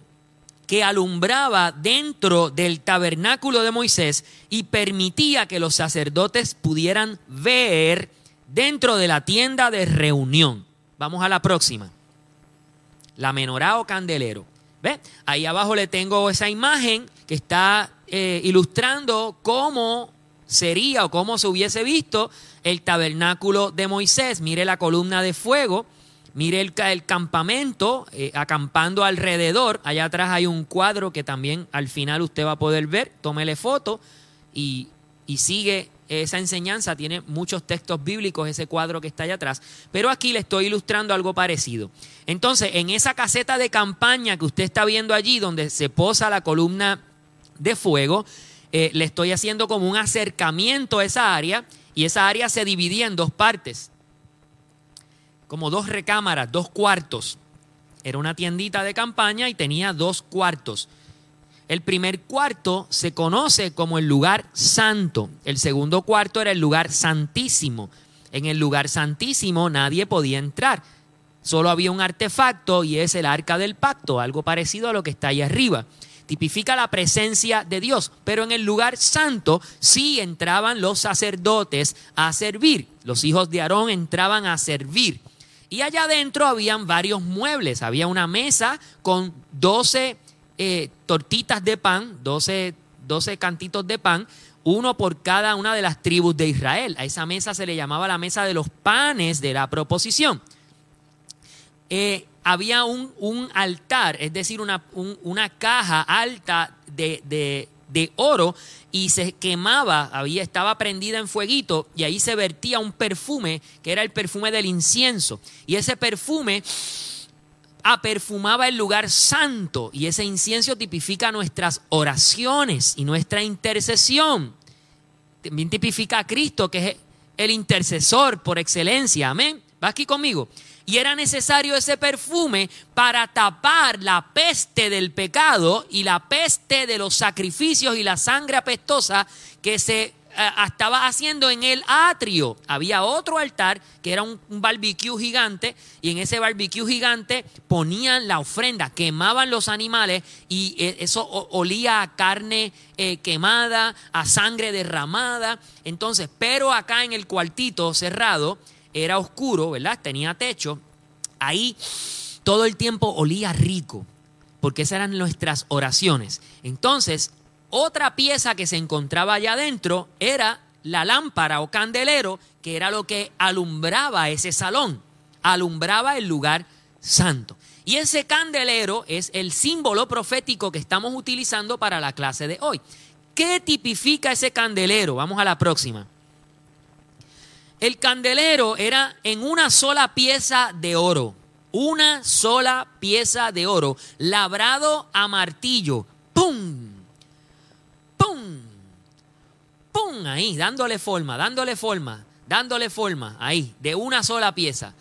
que alumbraba dentro del tabernáculo de Moisés y permitía que los sacerdotes pudieran ver dentro de la tienda de reunión. Vamos a la próxima la menorá o candelero. ¿Ve? Ahí abajo le tengo esa imagen que está eh, ilustrando cómo sería o cómo se hubiese visto el tabernáculo de Moisés. Mire la columna de fuego, mire el, campamento eh, acampando alrededor. Allá atrás hay un cuadro que también al final usted va a poder ver. Tómele foto y sigue esa enseñanza tiene muchos textos bíblicos, ese cuadro que está allá atrás, pero aquí le estoy ilustrando algo parecido. Entonces, en esa caseta de campaña que usted está viendo allí, donde se posa la columna de fuego, eh, le estoy haciendo como un acercamiento a esa área y esa área se dividía en dos partes, como dos recámaras, dos cuartos. Era una tiendita de campaña y tenía dos cuartos. El primer cuarto se conoce como el lugar santo. El segundo cuarto era el lugar santísimo. En el lugar santísimo nadie podía entrar. Solo había un artefacto y es el arca del pacto, algo parecido a lo que está ahí arriba. Tipifica la presencia de Dios, pero en el lugar santo sí entraban los sacerdotes a servir. Los hijos de Aarón entraban a servir. Y allá adentro habían varios muebles. Había una mesa con 12 eh, tortitas de pan, 12, 12 cantitos de pan, uno por cada una de las tribus de Israel. A esa mesa se le llamaba la mesa de los panes de la proposición. Eh, había un, un, altar, es decir, una, una caja alta de, de, de, oro y se quemaba, había, estaba prendida en fueguito y ahí se vertía un perfume que era el perfume del incienso. Y ese perfume aperfumaba el lugar santo y ese incienso tipifica nuestras oraciones y nuestra intercesión. También tipifica a Cristo, que es el intercesor por excelencia. Amén. Va aquí conmigo. Y era necesario ese perfume para tapar la peste del pecado y la peste de los sacrificios y la sangre apestosa que se eh, estaba haciendo en el atrio. Había otro altar que era un, barbecue gigante y en ese barbecue gigante ponían la ofrenda, quemaban los animales y eh, eso olía a carne eh, quemada, a sangre derramada. Entonces, pero acá en el cuartito cerrado era oscuro, ¿verdad? Tenía techo. Ahí todo el tiempo olía rico porque esas eran nuestras oraciones. Entonces, otra pieza que se encontraba allá adentro era la lámpara o candelero, que era lo que alumbraba ese salón, alumbraba el lugar santo. Y ese candelero es el símbolo profético que estamos utilizando para la clase de hoy. ¿Qué tipifica ese candelero? Vamos a la próxima. El candelero era en una sola pieza de oro, una sola pieza de oro, labrado a martillo. ¡Pum! ¡pum! Ahí, dándole forma, dándole forma, dándole forma, ahí, de una sola pieza.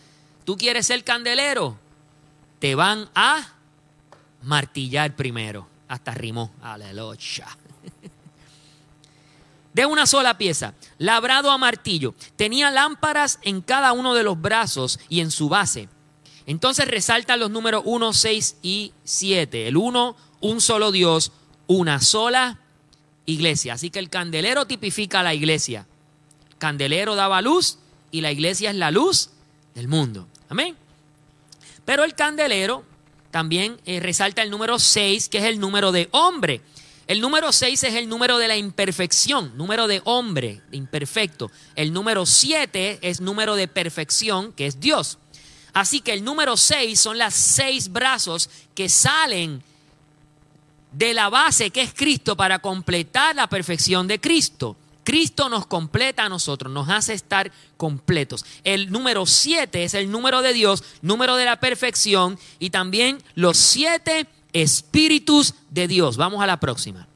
¿Tú quieres ser candelero? Te van a martillar primero. Hasta rimó. Aleluya. De una sola pieza, labrado a martillo. Tenía lámparas en cada uno de los brazos y en su base. Entonces resaltan los números 1, 6 y 7. El 1, un solo Dios, una sola iglesia. Así que el candelero tipifica a la iglesia. candelero daba luz y la iglesia es la luz del mundo. Amén. Pero el candelero también eh, resalta el número 6, que es el número de hombre. El número 6 es el número de la imperfección, número de hombre, imperfecto. El número 7 es número de perfección, que es Dios. Así que el número 6 son las seis brazos que salen de la base que es Cristo para completar la perfección de Cristo. Cristo nos completa a nosotros, nos hace estar completos. El número 7 es el número de Dios, número de la perfección y también los siete espíritus de Dios. Vamos a la próxima.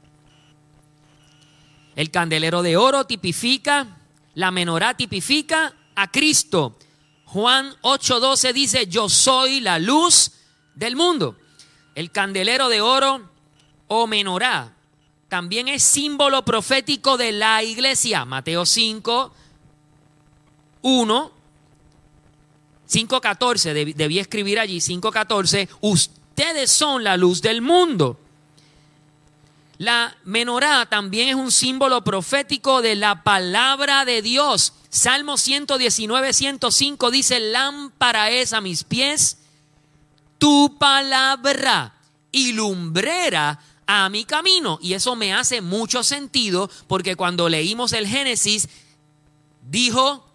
El candelero de oro tipifica, la menorá tipifica a Cristo. Juan 8:12 dice, yo soy la luz del mundo. El candelero de oro o menorá también es símbolo profético de la iglesia. Mateo 5, 1, 5.14, debí escribir allí 5.14, ustedes son la luz del mundo. La menorá también es un símbolo profético de la palabra de Dios. Salmo 119, 105 dice, lámpara es a mis pies tu palabra y lumbrera a mi camino. Y eso me hace mucho sentido porque cuando leímos el Génesis, dijo,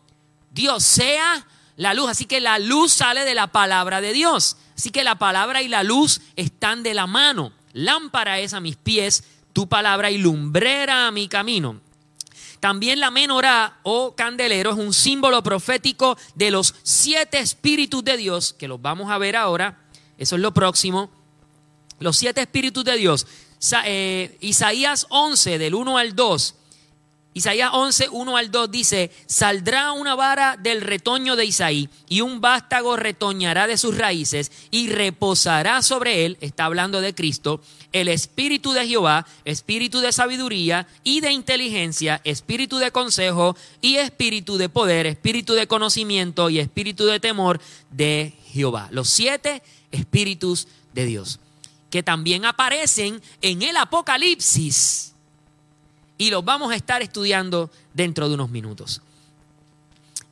Dios sea la luz. Así que la luz sale de la palabra de Dios. Así que la palabra y la luz están de la mano. Lámpara es a mis pies tu palabra y lumbrera a mi camino. También la menorá o candelero es un símbolo profético de los siete espíritus de Dios, que los vamos a ver ahora. Eso es lo próximo. Los siete espíritus de Dios. Eh, Isaías 11, del 1 al 2. Isaías 11, 1 al 2 dice, saldrá una vara del retoño de Isaí y un vástago retoñará de sus raíces y reposará sobre él, está hablando de Cristo, el espíritu de Jehová, espíritu de sabiduría y de inteligencia, espíritu de consejo y espíritu de poder, espíritu de conocimiento y espíritu de temor de Jehová. Los siete espíritus de Dios que también aparecen en el Apocalipsis y los vamos a estar estudiando dentro de unos minutos.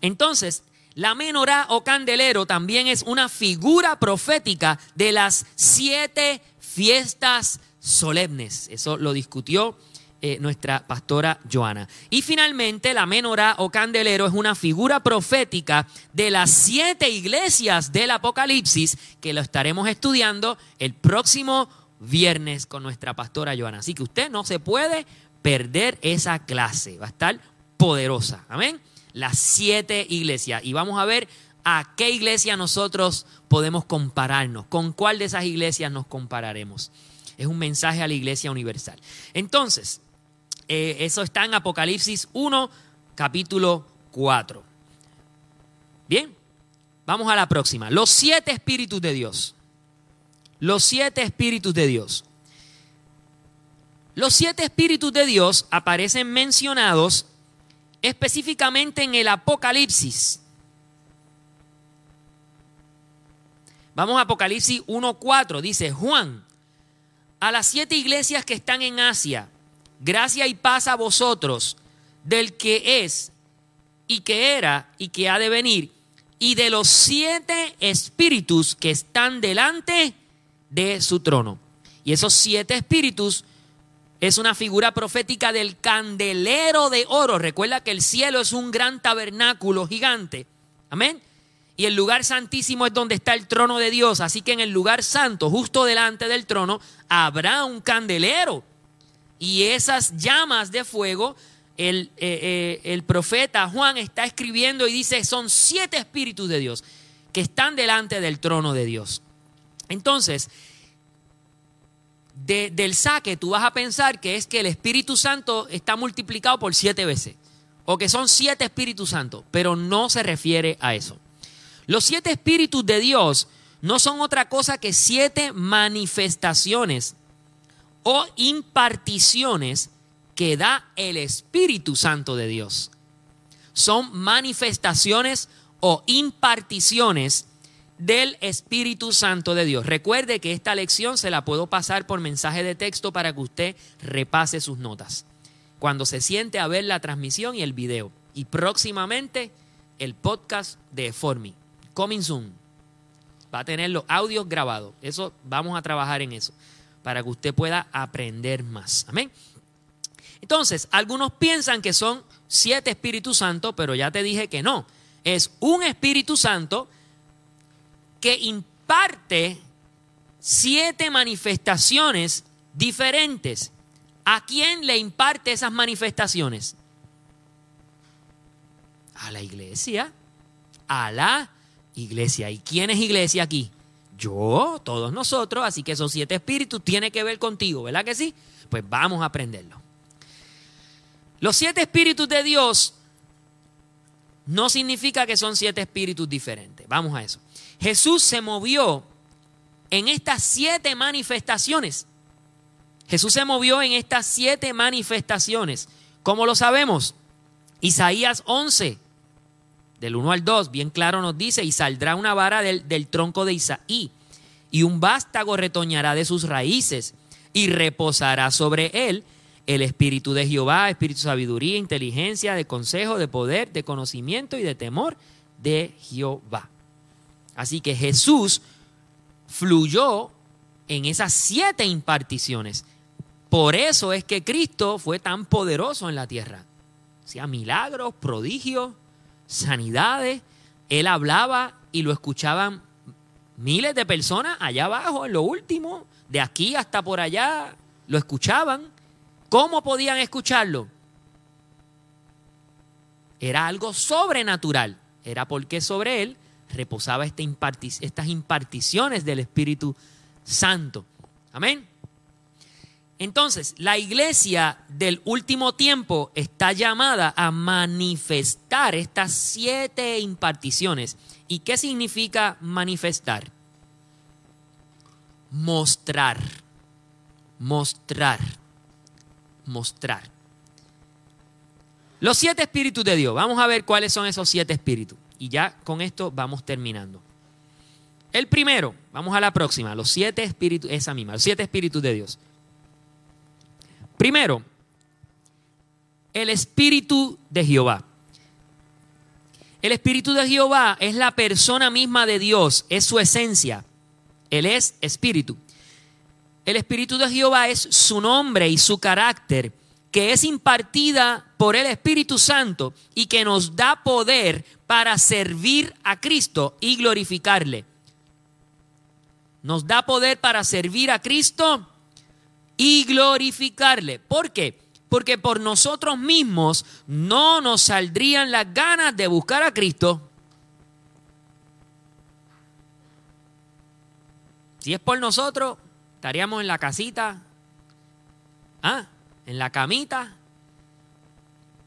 Entonces, la menorá o candelero también es una figura profética de las siete fiestas solemnes. Eso lo discutió eh, nuestra pastora Joana. Y finalmente, la menorá o candelero es una figura profética de las siete iglesias del Apocalipsis que lo estaremos estudiando el próximo viernes con nuestra pastora Joana. Así que usted no se puede perder esa clase. Va a estar poderosa. Amén. Las siete iglesias. Y vamos a ver a qué iglesia nosotros podemos compararnos. ¿Con cuál de esas iglesias nos compararemos? Es un mensaje a la iglesia universal. Entonces, eh, eso está en Apocalipsis 1, capítulo 4. Bien, vamos a la próxima. Los siete espíritus de Dios. Los siete espíritus de Dios. Los siete espíritus de Dios aparecen mencionados específicamente en el Apocalipsis. Vamos a Apocalipsis 1.4. Dice Juan, a las siete iglesias que están en Asia gracia y paz a vosotros del que es y que era y que ha de venir, y de los siete espíritus que están delante de su trono. Y esos siete espíritus es una figura profética del candelero de oro. Recuerda que el cielo es un gran tabernáculo gigante. Amén. Y el lugar santísimo es donde está el trono de Dios. Así que en el lugar santo, justo delante del trono, habrá un candelero y esas llamas de fuego, el, eh, eh, el, profeta Juan está escribiendo y dice, son siete espíritus de Dios que están delante del trono de Dios. Entonces, del saque tú vas a pensar que es que el Espíritu Santo está multiplicado por siete veces, o que son siete Espíritus Santos, pero no se refiere a eso. Los siete Espíritus de Dios no son otra cosa que siete manifestaciones o imparticiones que da el Espíritu Santo de Dios. Son manifestaciones o imparticiones del Espíritu Santo de Dios. Recuerde que esta lección se la puedo pasar por mensaje de texto para que usted repase sus notas. Cuando se siente a ver la transmisión y el video. Y próximamente el podcast de Formi. Coming soon. va a tener los audios grabados. Eso vamos a trabajar en eso, para que usted pueda aprender más. Amén. Entonces, algunos piensan que son siete Espíritus Santos, pero ya te dije que no. Es un Espíritu Santo que imparte siete manifestaciones diferentes. ¿A quién le imparte esas manifestaciones? A la iglesia. A la iglesia. ¿Y quién es iglesia aquí? Yo, todos nosotros. Así que esos siete espíritus tienen que ver contigo, ¿verdad que sí? Pues vamos a aprenderlo. Los siete espíritus de Dios no significa que son siete espíritus diferentes. Vamos a eso. Jesús se movió en estas siete manifestaciones. Jesús se movió en estas siete manifestaciones. ¿Cómo lo sabemos? Isaías 11, del 1 al 2, bien claro nos dice, y saldrá una vara del, del tronco de Isaí, y un vástago retoñará de sus raíces, y reposará sobre él el espíritu de Jehová, espíritu de sabiduría, inteligencia, de consejo, de poder, de conocimiento y de temor de Jehová. Así que Jesús fluyó en esas siete imparticiones. Por eso es que Cristo fue tan poderoso en la tierra. Hacía milagros, prodigios, sanidades. Él hablaba y lo escuchaban miles de personas allá abajo, en lo último, de aquí hasta por allá, lo escuchaban. ¿Cómo podían escucharlo? Era algo sobrenatural. Era porque sobre él reposaba estas imparticiones del Espíritu Santo. Amén. Entonces, la iglesia del último tiempo está llamada a manifestar estas siete imparticiones. ¿Y qué significa manifestar? Mostrar. Mostrar mostrar. Los siete espíritus de Dios. Vamos a ver cuáles son esos siete espíritus. Y ya con esto vamos terminando. El primero, vamos a la próxima, los siete espíritus, esa misma, los siete espíritus de Dios. Primero, el espíritu de Jehová. El espíritu de Jehová es la persona misma de Dios, es su esencia. Él es espíritu. El Espíritu de Jehová es su nombre y su carácter, que es impartida por el Espíritu Santo y que nos da poder para servir a Cristo y glorificarle. Nos da poder para servir a Cristo y glorificarle. ¿Por qué? Porque por nosotros mismos no nos saldrían las ganas de buscar a Cristo. Si es por nosotros, estaríamos en la casita, ¿ah? en la camita,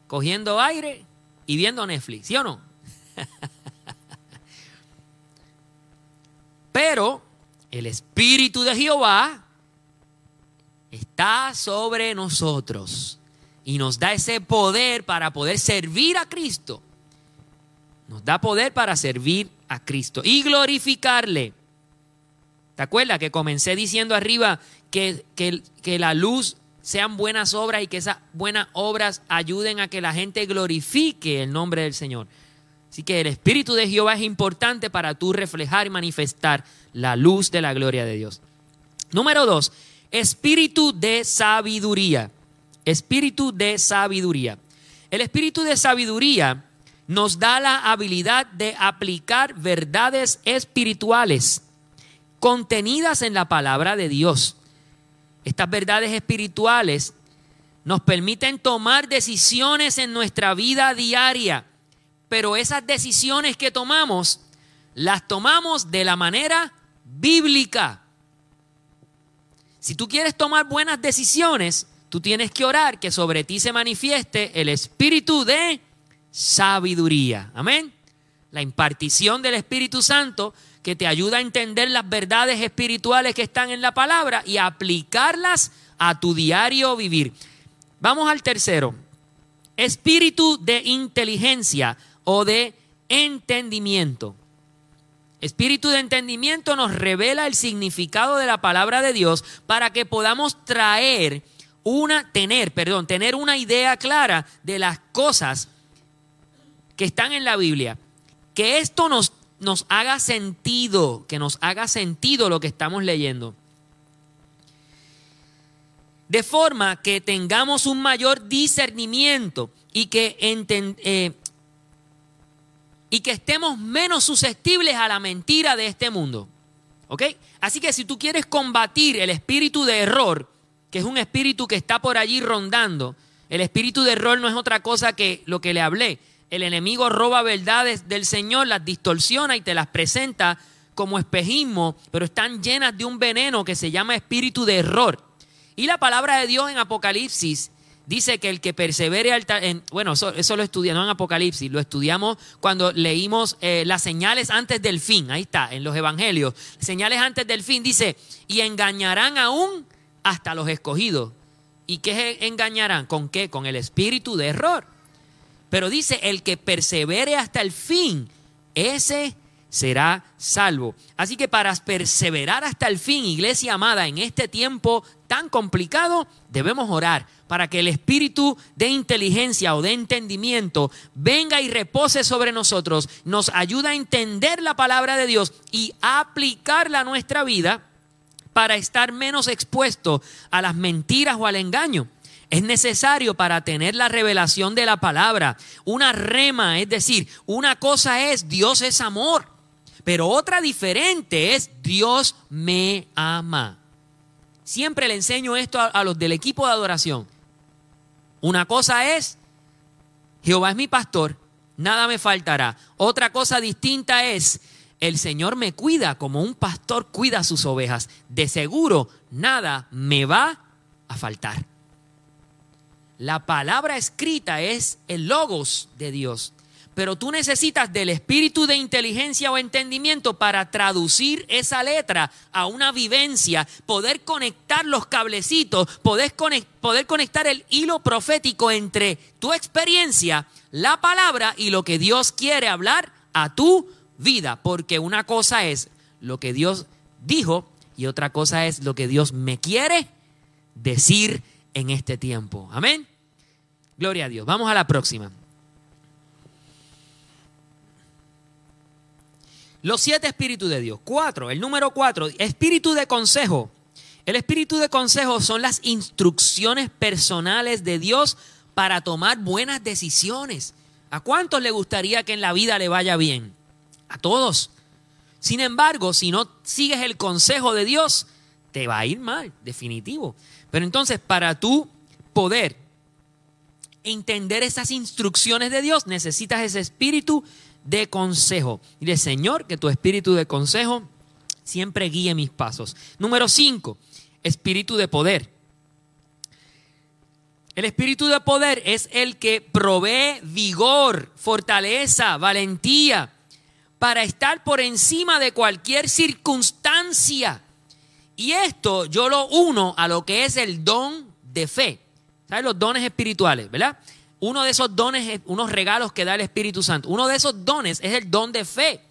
cogiendo aire y viendo Netflix, ¿sí o no? Pero el Espíritu de Jehová está sobre nosotros y nos da ese poder para poder servir a Cristo. Nos da poder para servir a Cristo y glorificarle. ¿Te acuerdas que comencé diciendo arriba que, que, la luz sean buenas obras y que esas buenas obras ayuden a que la gente glorifique el nombre del Señor? Así que el Espíritu de Jehová es importante para tú reflejar y manifestar la luz de la gloria de Dios. Número dos, espíritu de sabiduría. Espíritu de sabiduría. El espíritu de sabiduría nos da la habilidad de aplicar verdades espirituales contenidas en la palabra de Dios. Estas verdades espirituales nos permiten tomar decisiones en nuestra vida diaria, pero esas decisiones que tomamos las tomamos de la manera bíblica. Si tú quieres tomar buenas decisiones, tú tienes que orar que sobre ti se manifieste el espíritu de sabiduría. Amén. La impartición del Espíritu Santo que te ayuda a entender las verdades espirituales que están en la palabra y aplicarlas a tu diario vivir. Vamos al tercero. Espíritu de inteligencia o de entendimiento. Espíritu de entendimiento nos revela el significado de la palabra de Dios para que podamos traer una, tener, perdón, tener una idea clara de las cosas que están en la Biblia. Que esto nos nos haga sentido, que nos haga sentido lo que estamos leyendo. De forma que tengamos un mayor discernimiento y que, eh, y que estemos menos susceptibles a la mentira de este mundo. ¿Ok? Así que si tú quieres combatir el espíritu de error, que es un espíritu que está por allí rondando, el espíritu de error no es otra cosa que lo que le hablé. El enemigo roba verdades del Señor, las distorsiona y te las presenta como espejismo, pero están llenas de un veneno que se llama espíritu de error. Y la palabra de Dios en Apocalipsis dice que el que persevere al... En, bueno, eso, lo estudiamos en Apocalipsis, lo estudiamos cuando leímos eh, las señales antes del fin, ahí está, en los evangelios. Señales antes del fin dice, y engañarán aún hasta los escogidos. ¿Y qué engañarán? ¿Con qué? Con el espíritu de error. Pero dice, el que persevere hasta el fin, ese será salvo. Así que para perseverar hasta el fin, iglesia amada, en este tiempo tan complicado, debemos orar para que el espíritu de inteligencia o de entendimiento venga y repose sobre nosotros, nos ayude a entender la palabra de Dios y aplicarla a nuestra vida para estar menos expuesto a las mentiras o al engaño. Es necesario para tener la revelación de la palabra, una rema, es decir, una cosa es Dios es amor, pero otra diferente es Dios me ama. Siempre le enseño esto a, los del equipo de adoración. Una cosa es, Jehová es mi pastor, nada me faltará. Otra cosa distinta es, el Señor me cuida como un pastor cuida a sus ovejas. De seguro, nada me va a faltar. La palabra escrita es el logos de Dios. Pero tú necesitas del espíritu de inteligencia o entendimiento para traducir esa letra a una vivencia, poder conectar los cablecitos, poder, conectar el hilo profético entre tu experiencia, la palabra y lo que Dios quiere hablar a tu vida. Porque una cosa es lo que Dios dijo y otra cosa es lo que Dios me quiere decir en este tiempo. Amén. Gloria a Dios. Vamos a la próxima. Los siete espíritus de Dios. Cuatro, el número cuatro, espíritu de consejo. El espíritu de consejo son las instrucciones personales de Dios para tomar buenas decisiones. ¿A cuántos le gustaría que en la vida le vaya bien? A todos. Sin embargo, si no sigues el consejo de Dios, te va a ir mal, definitivo. Pero entonces, para tú poder entender esas instrucciones de Dios, necesitas ese espíritu de consejo. Dile, Señor, que tu espíritu de consejo siempre guíe mis pasos. Número 5, espíritu de poder. El espíritu de poder es el que provee vigor, fortaleza, valentía para estar por encima de cualquier circunstancia. Y esto yo lo uno a lo que es el don de fe. ¿Sabes? Los dones espirituales, ¿verdad? Uno de esos dones, unos regalos que da el Espíritu Santo, uno de esos dones es el don de fe.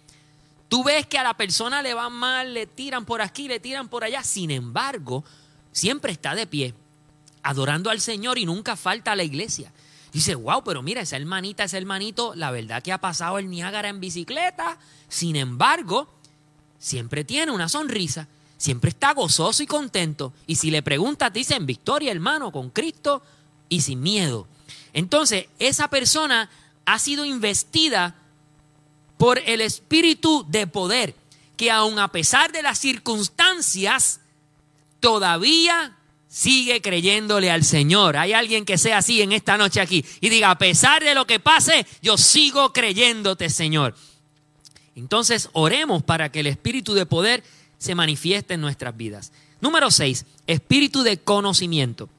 Tú ves que a la persona le va mal, le tiran por aquí, le tiran por allá. Sin embargo, siempre está de pie, adorando al Señor y nunca falta a la iglesia. Dice, wow, pero mira, esa hermanita, ese hermanito, la verdad que ha pasado el Niágara en bicicleta. Sin embargo, siempre tiene una sonrisa siempre está gozoso y contento. Y si le preguntas, dicen victoria, hermano, con Cristo y sin miedo. Entonces, esa persona ha sido investida por el espíritu de poder, que aun a pesar de las circunstancias, todavía sigue creyéndole al Señor. Hay alguien que sea así en esta noche aquí y diga, a pesar de lo que pase, yo sigo creyéndote, Señor. Entonces, oremos para que el espíritu de poder se manifiesta en nuestras vidas. Número 6, espíritu de conocimiento.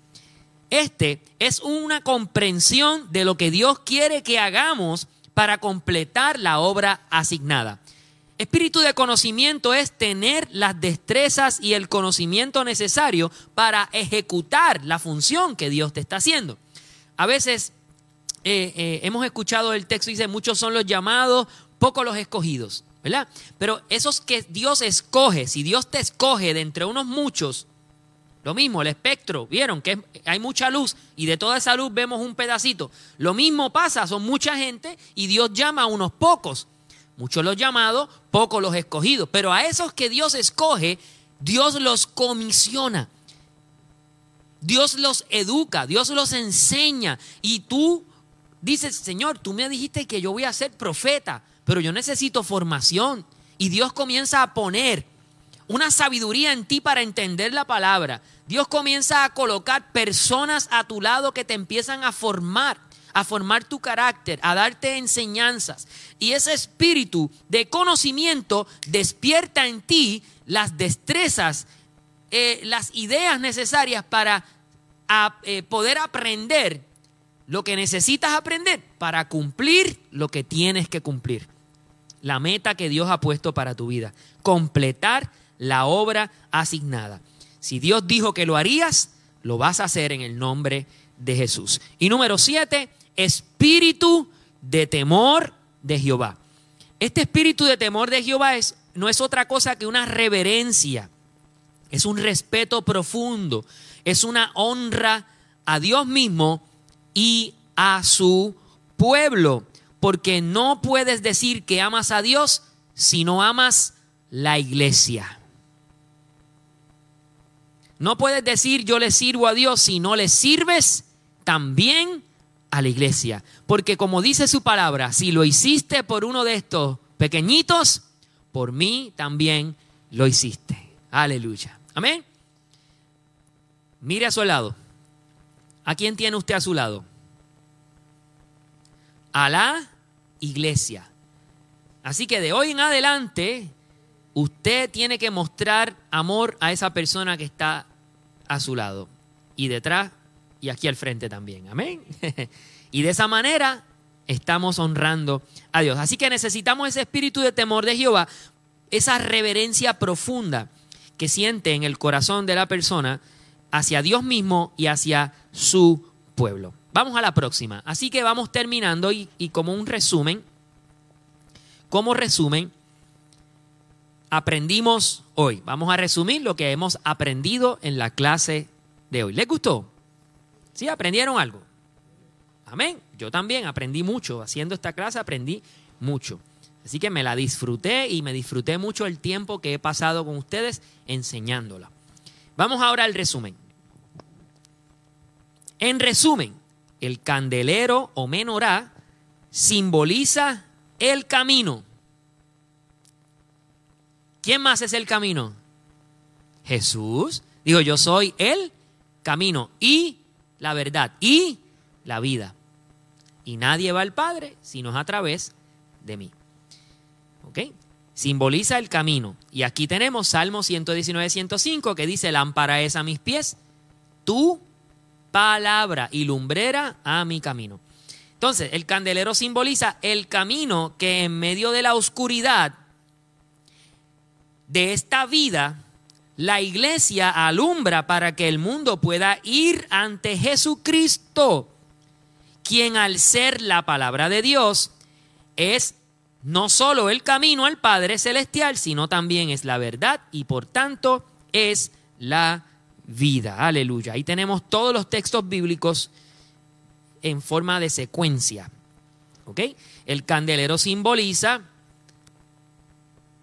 Este es una comprensión de lo que Dios quiere que hagamos para completar la obra asignada. Espíritu de conocimiento es tener las destrezas y el conocimiento necesario para ejecutar la función que Dios te está haciendo. A veces eh, eh, hemos escuchado el texto, dice, muchos son los llamados, pocos los escogidos. ¿verdad? Pero esos que Dios escoge, si Dios te escoge de entre unos muchos, lo mismo, el espectro, vieron que hay mucha luz y de toda esa luz vemos un pedacito. Lo mismo pasa, son mucha gente y Dios llama a unos pocos. muchos los llamados, pocos los escogidos. Pero a esos que Dios escoge, Dios los comisiona. Dios los educa, Dios los enseña. Y tú dices, Señor, tú me dijiste que yo voy a ser profeta, pero yo necesito formación. Y Dios comienza a poner una sabiduría en ti para entender la palabra. Dios comienza a colocar personas a tu lado que te empiezan a formar, a formar tu carácter, a darte enseñanzas. Y ese espíritu de conocimiento despierta en ti las destrezas, eh, las ideas necesarias para eh, poder aprender lo que necesitas aprender para cumplir lo que tienes que cumplir. La meta que Dios ha puesto para tu vida. Completar la obra asignada. Si Dios dijo que lo harías, lo vas a hacer en el nombre de Jesús. Y número siete, espíritu de temor de Jehová. Este espíritu de temor de Jehová es, no es otra cosa que una reverencia, es un respeto profundo, es una honra a Dios mismo y a su pueblo, porque no puedes decir que amas a Dios si no amas la iglesia. No puedes decir yo le sirvo a Dios si no le sirves también a la iglesia. Porque como dice su palabra, si lo hiciste por uno de estos pequeñitos, por mí también lo hiciste. Aleluya. Amén. Mire a su lado. ¿A quién tiene usted a su lado? A la iglesia. Así que de hoy en adelante, usted tiene que mostrar amor a esa persona que está a su lado y detrás y aquí al frente también. Amén. y de esa manera estamos honrando a Dios. Así que necesitamos ese espíritu de temor de Jehová, esa reverencia profunda que siente en el corazón de la persona hacia Dios mismo y hacia su pueblo. Vamos a la próxima. Así que vamos terminando y, como un resumen, como resumen, aprendimos hoy. Vamos a resumir lo que hemos aprendido en la clase de hoy. ¿Les gustó? ¿Sí? ¿Aprendieron algo? Amén. Yo también aprendí mucho. Haciendo esta clase aprendí mucho. Así que me la disfruté y me disfruté mucho el tiempo que he pasado con ustedes enseñándola. Vamos ahora al resumen. En resumen, el candelero o menorá simboliza el camino. ¿Quién más es el camino? Jesús. Digo, yo soy el camino y la verdad y la vida. Y nadie va al Padre si no es a través de mí. ¿Ok? Simboliza el camino. Y aquí tenemos Salmo 119, 105 que dice, lámpara es a mis pies, tu palabra y lumbrera a mi camino. Entonces, el candelero simboliza el camino que en medio de la oscuridad de esta vida, la iglesia alumbra para que el mundo pueda ir ante Jesucristo, quien al ser la palabra de Dios es no solo el camino al Padre Celestial, sino también es la verdad y por tanto es la vida. Aleluya. Ahí tenemos todos los textos bíblicos en forma de secuencia. ¿Ok? El candelero simboliza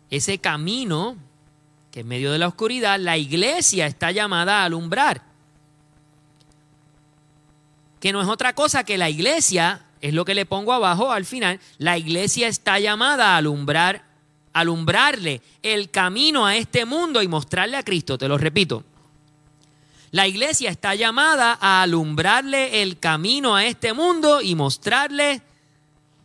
ese camino que en medio de la oscuridad la iglesia está llamada a alumbrar. Que no es otra cosa que la iglesia, es lo que le pongo abajo al final, la iglesia está llamada a alumbrar, alumbrarle el camino a este mundo y mostrarle a Cristo, te lo repito. La iglesia está llamada a alumbrarle el camino a este mundo y mostrarle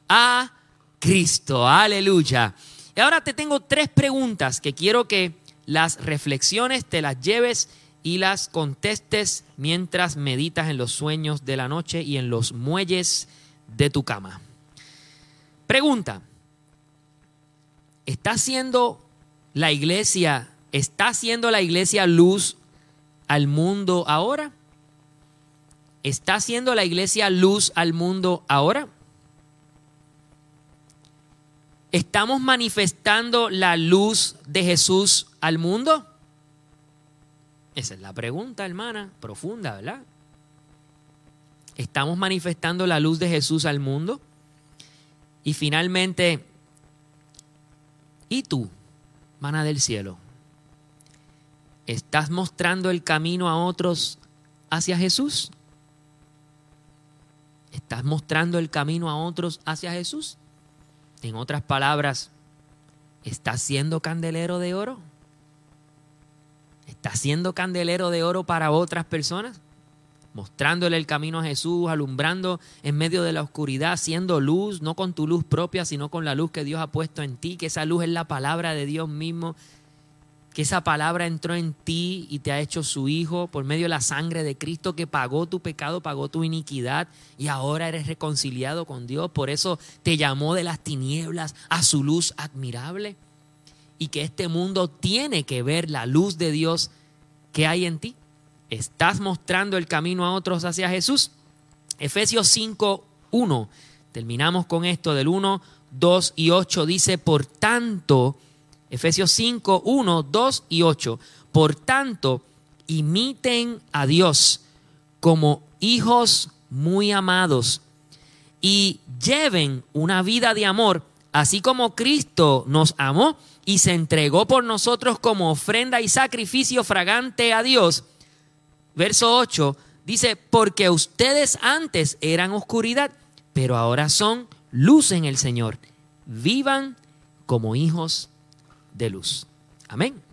a Cristo. Aleluya. Y ahora te tengo tres preguntas que quiero que las reflexiones te las lleves y las contestes mientras meditas en los sueños de la noche y en los muelles de tu cama. Pregunta, ¿está haciendo la iglesia, está haciendo la iglesia luz al mundo ahora? ¿Está haciendo la iglesia luz al mundo ahora? ¿Estamos manifestando la luz de Jesús al mundo? Esa es la pregunta, hermana, profunda, ¿verdad? ¿Estamos manifestando la luz de Jesús al mundo? Y finalmente, ¿Y tú, mana del cielo? ¿Estás mostrando el camino a otros hacia Jesús? ¿Estás mostrando el camino a otros hacia Jesús? En otras palabras, ¿estás siendo candelero de oro? ¿Estás siendo candelero de oro para otras personas? Mostrándole el camino a Jesús, alumbrando en medio de la oscuridad, siendo luz, no con tu luz propia, sino con la luz que Dios ha puesto en ti, que esa luz es la palabra de Dios mismo que esa palabra entró en ti y te ha hecho su hijo por medio de la sangre de Cristo que pagó tu pecado, pagó tu iniquidad y ahora eres reconciliado con Dios. Por eso te llamó de las tinieblas a su luz admirable y que este mundo tiene que ver la luz de Dios que hay en ti. ¿Estás mostrando el camino a otros hacia Jesús? Efesios 5, 1. Terminamos con esto del 1, 2 y 8. Dice, por tanto, Efesios 5, 1, 2 y 8. Por tanto, imiten a Dios como hijos muy amados y lleven una vida de amor, así como Cristo nos amó y se entregó por nosotros como ofrenda y sacrificio fragante a Dios. Verso 8 dice, porque ustedes antes eran oscuridad, pero ahora son luz en el Señor. Vivan como hijos de luz. Amén.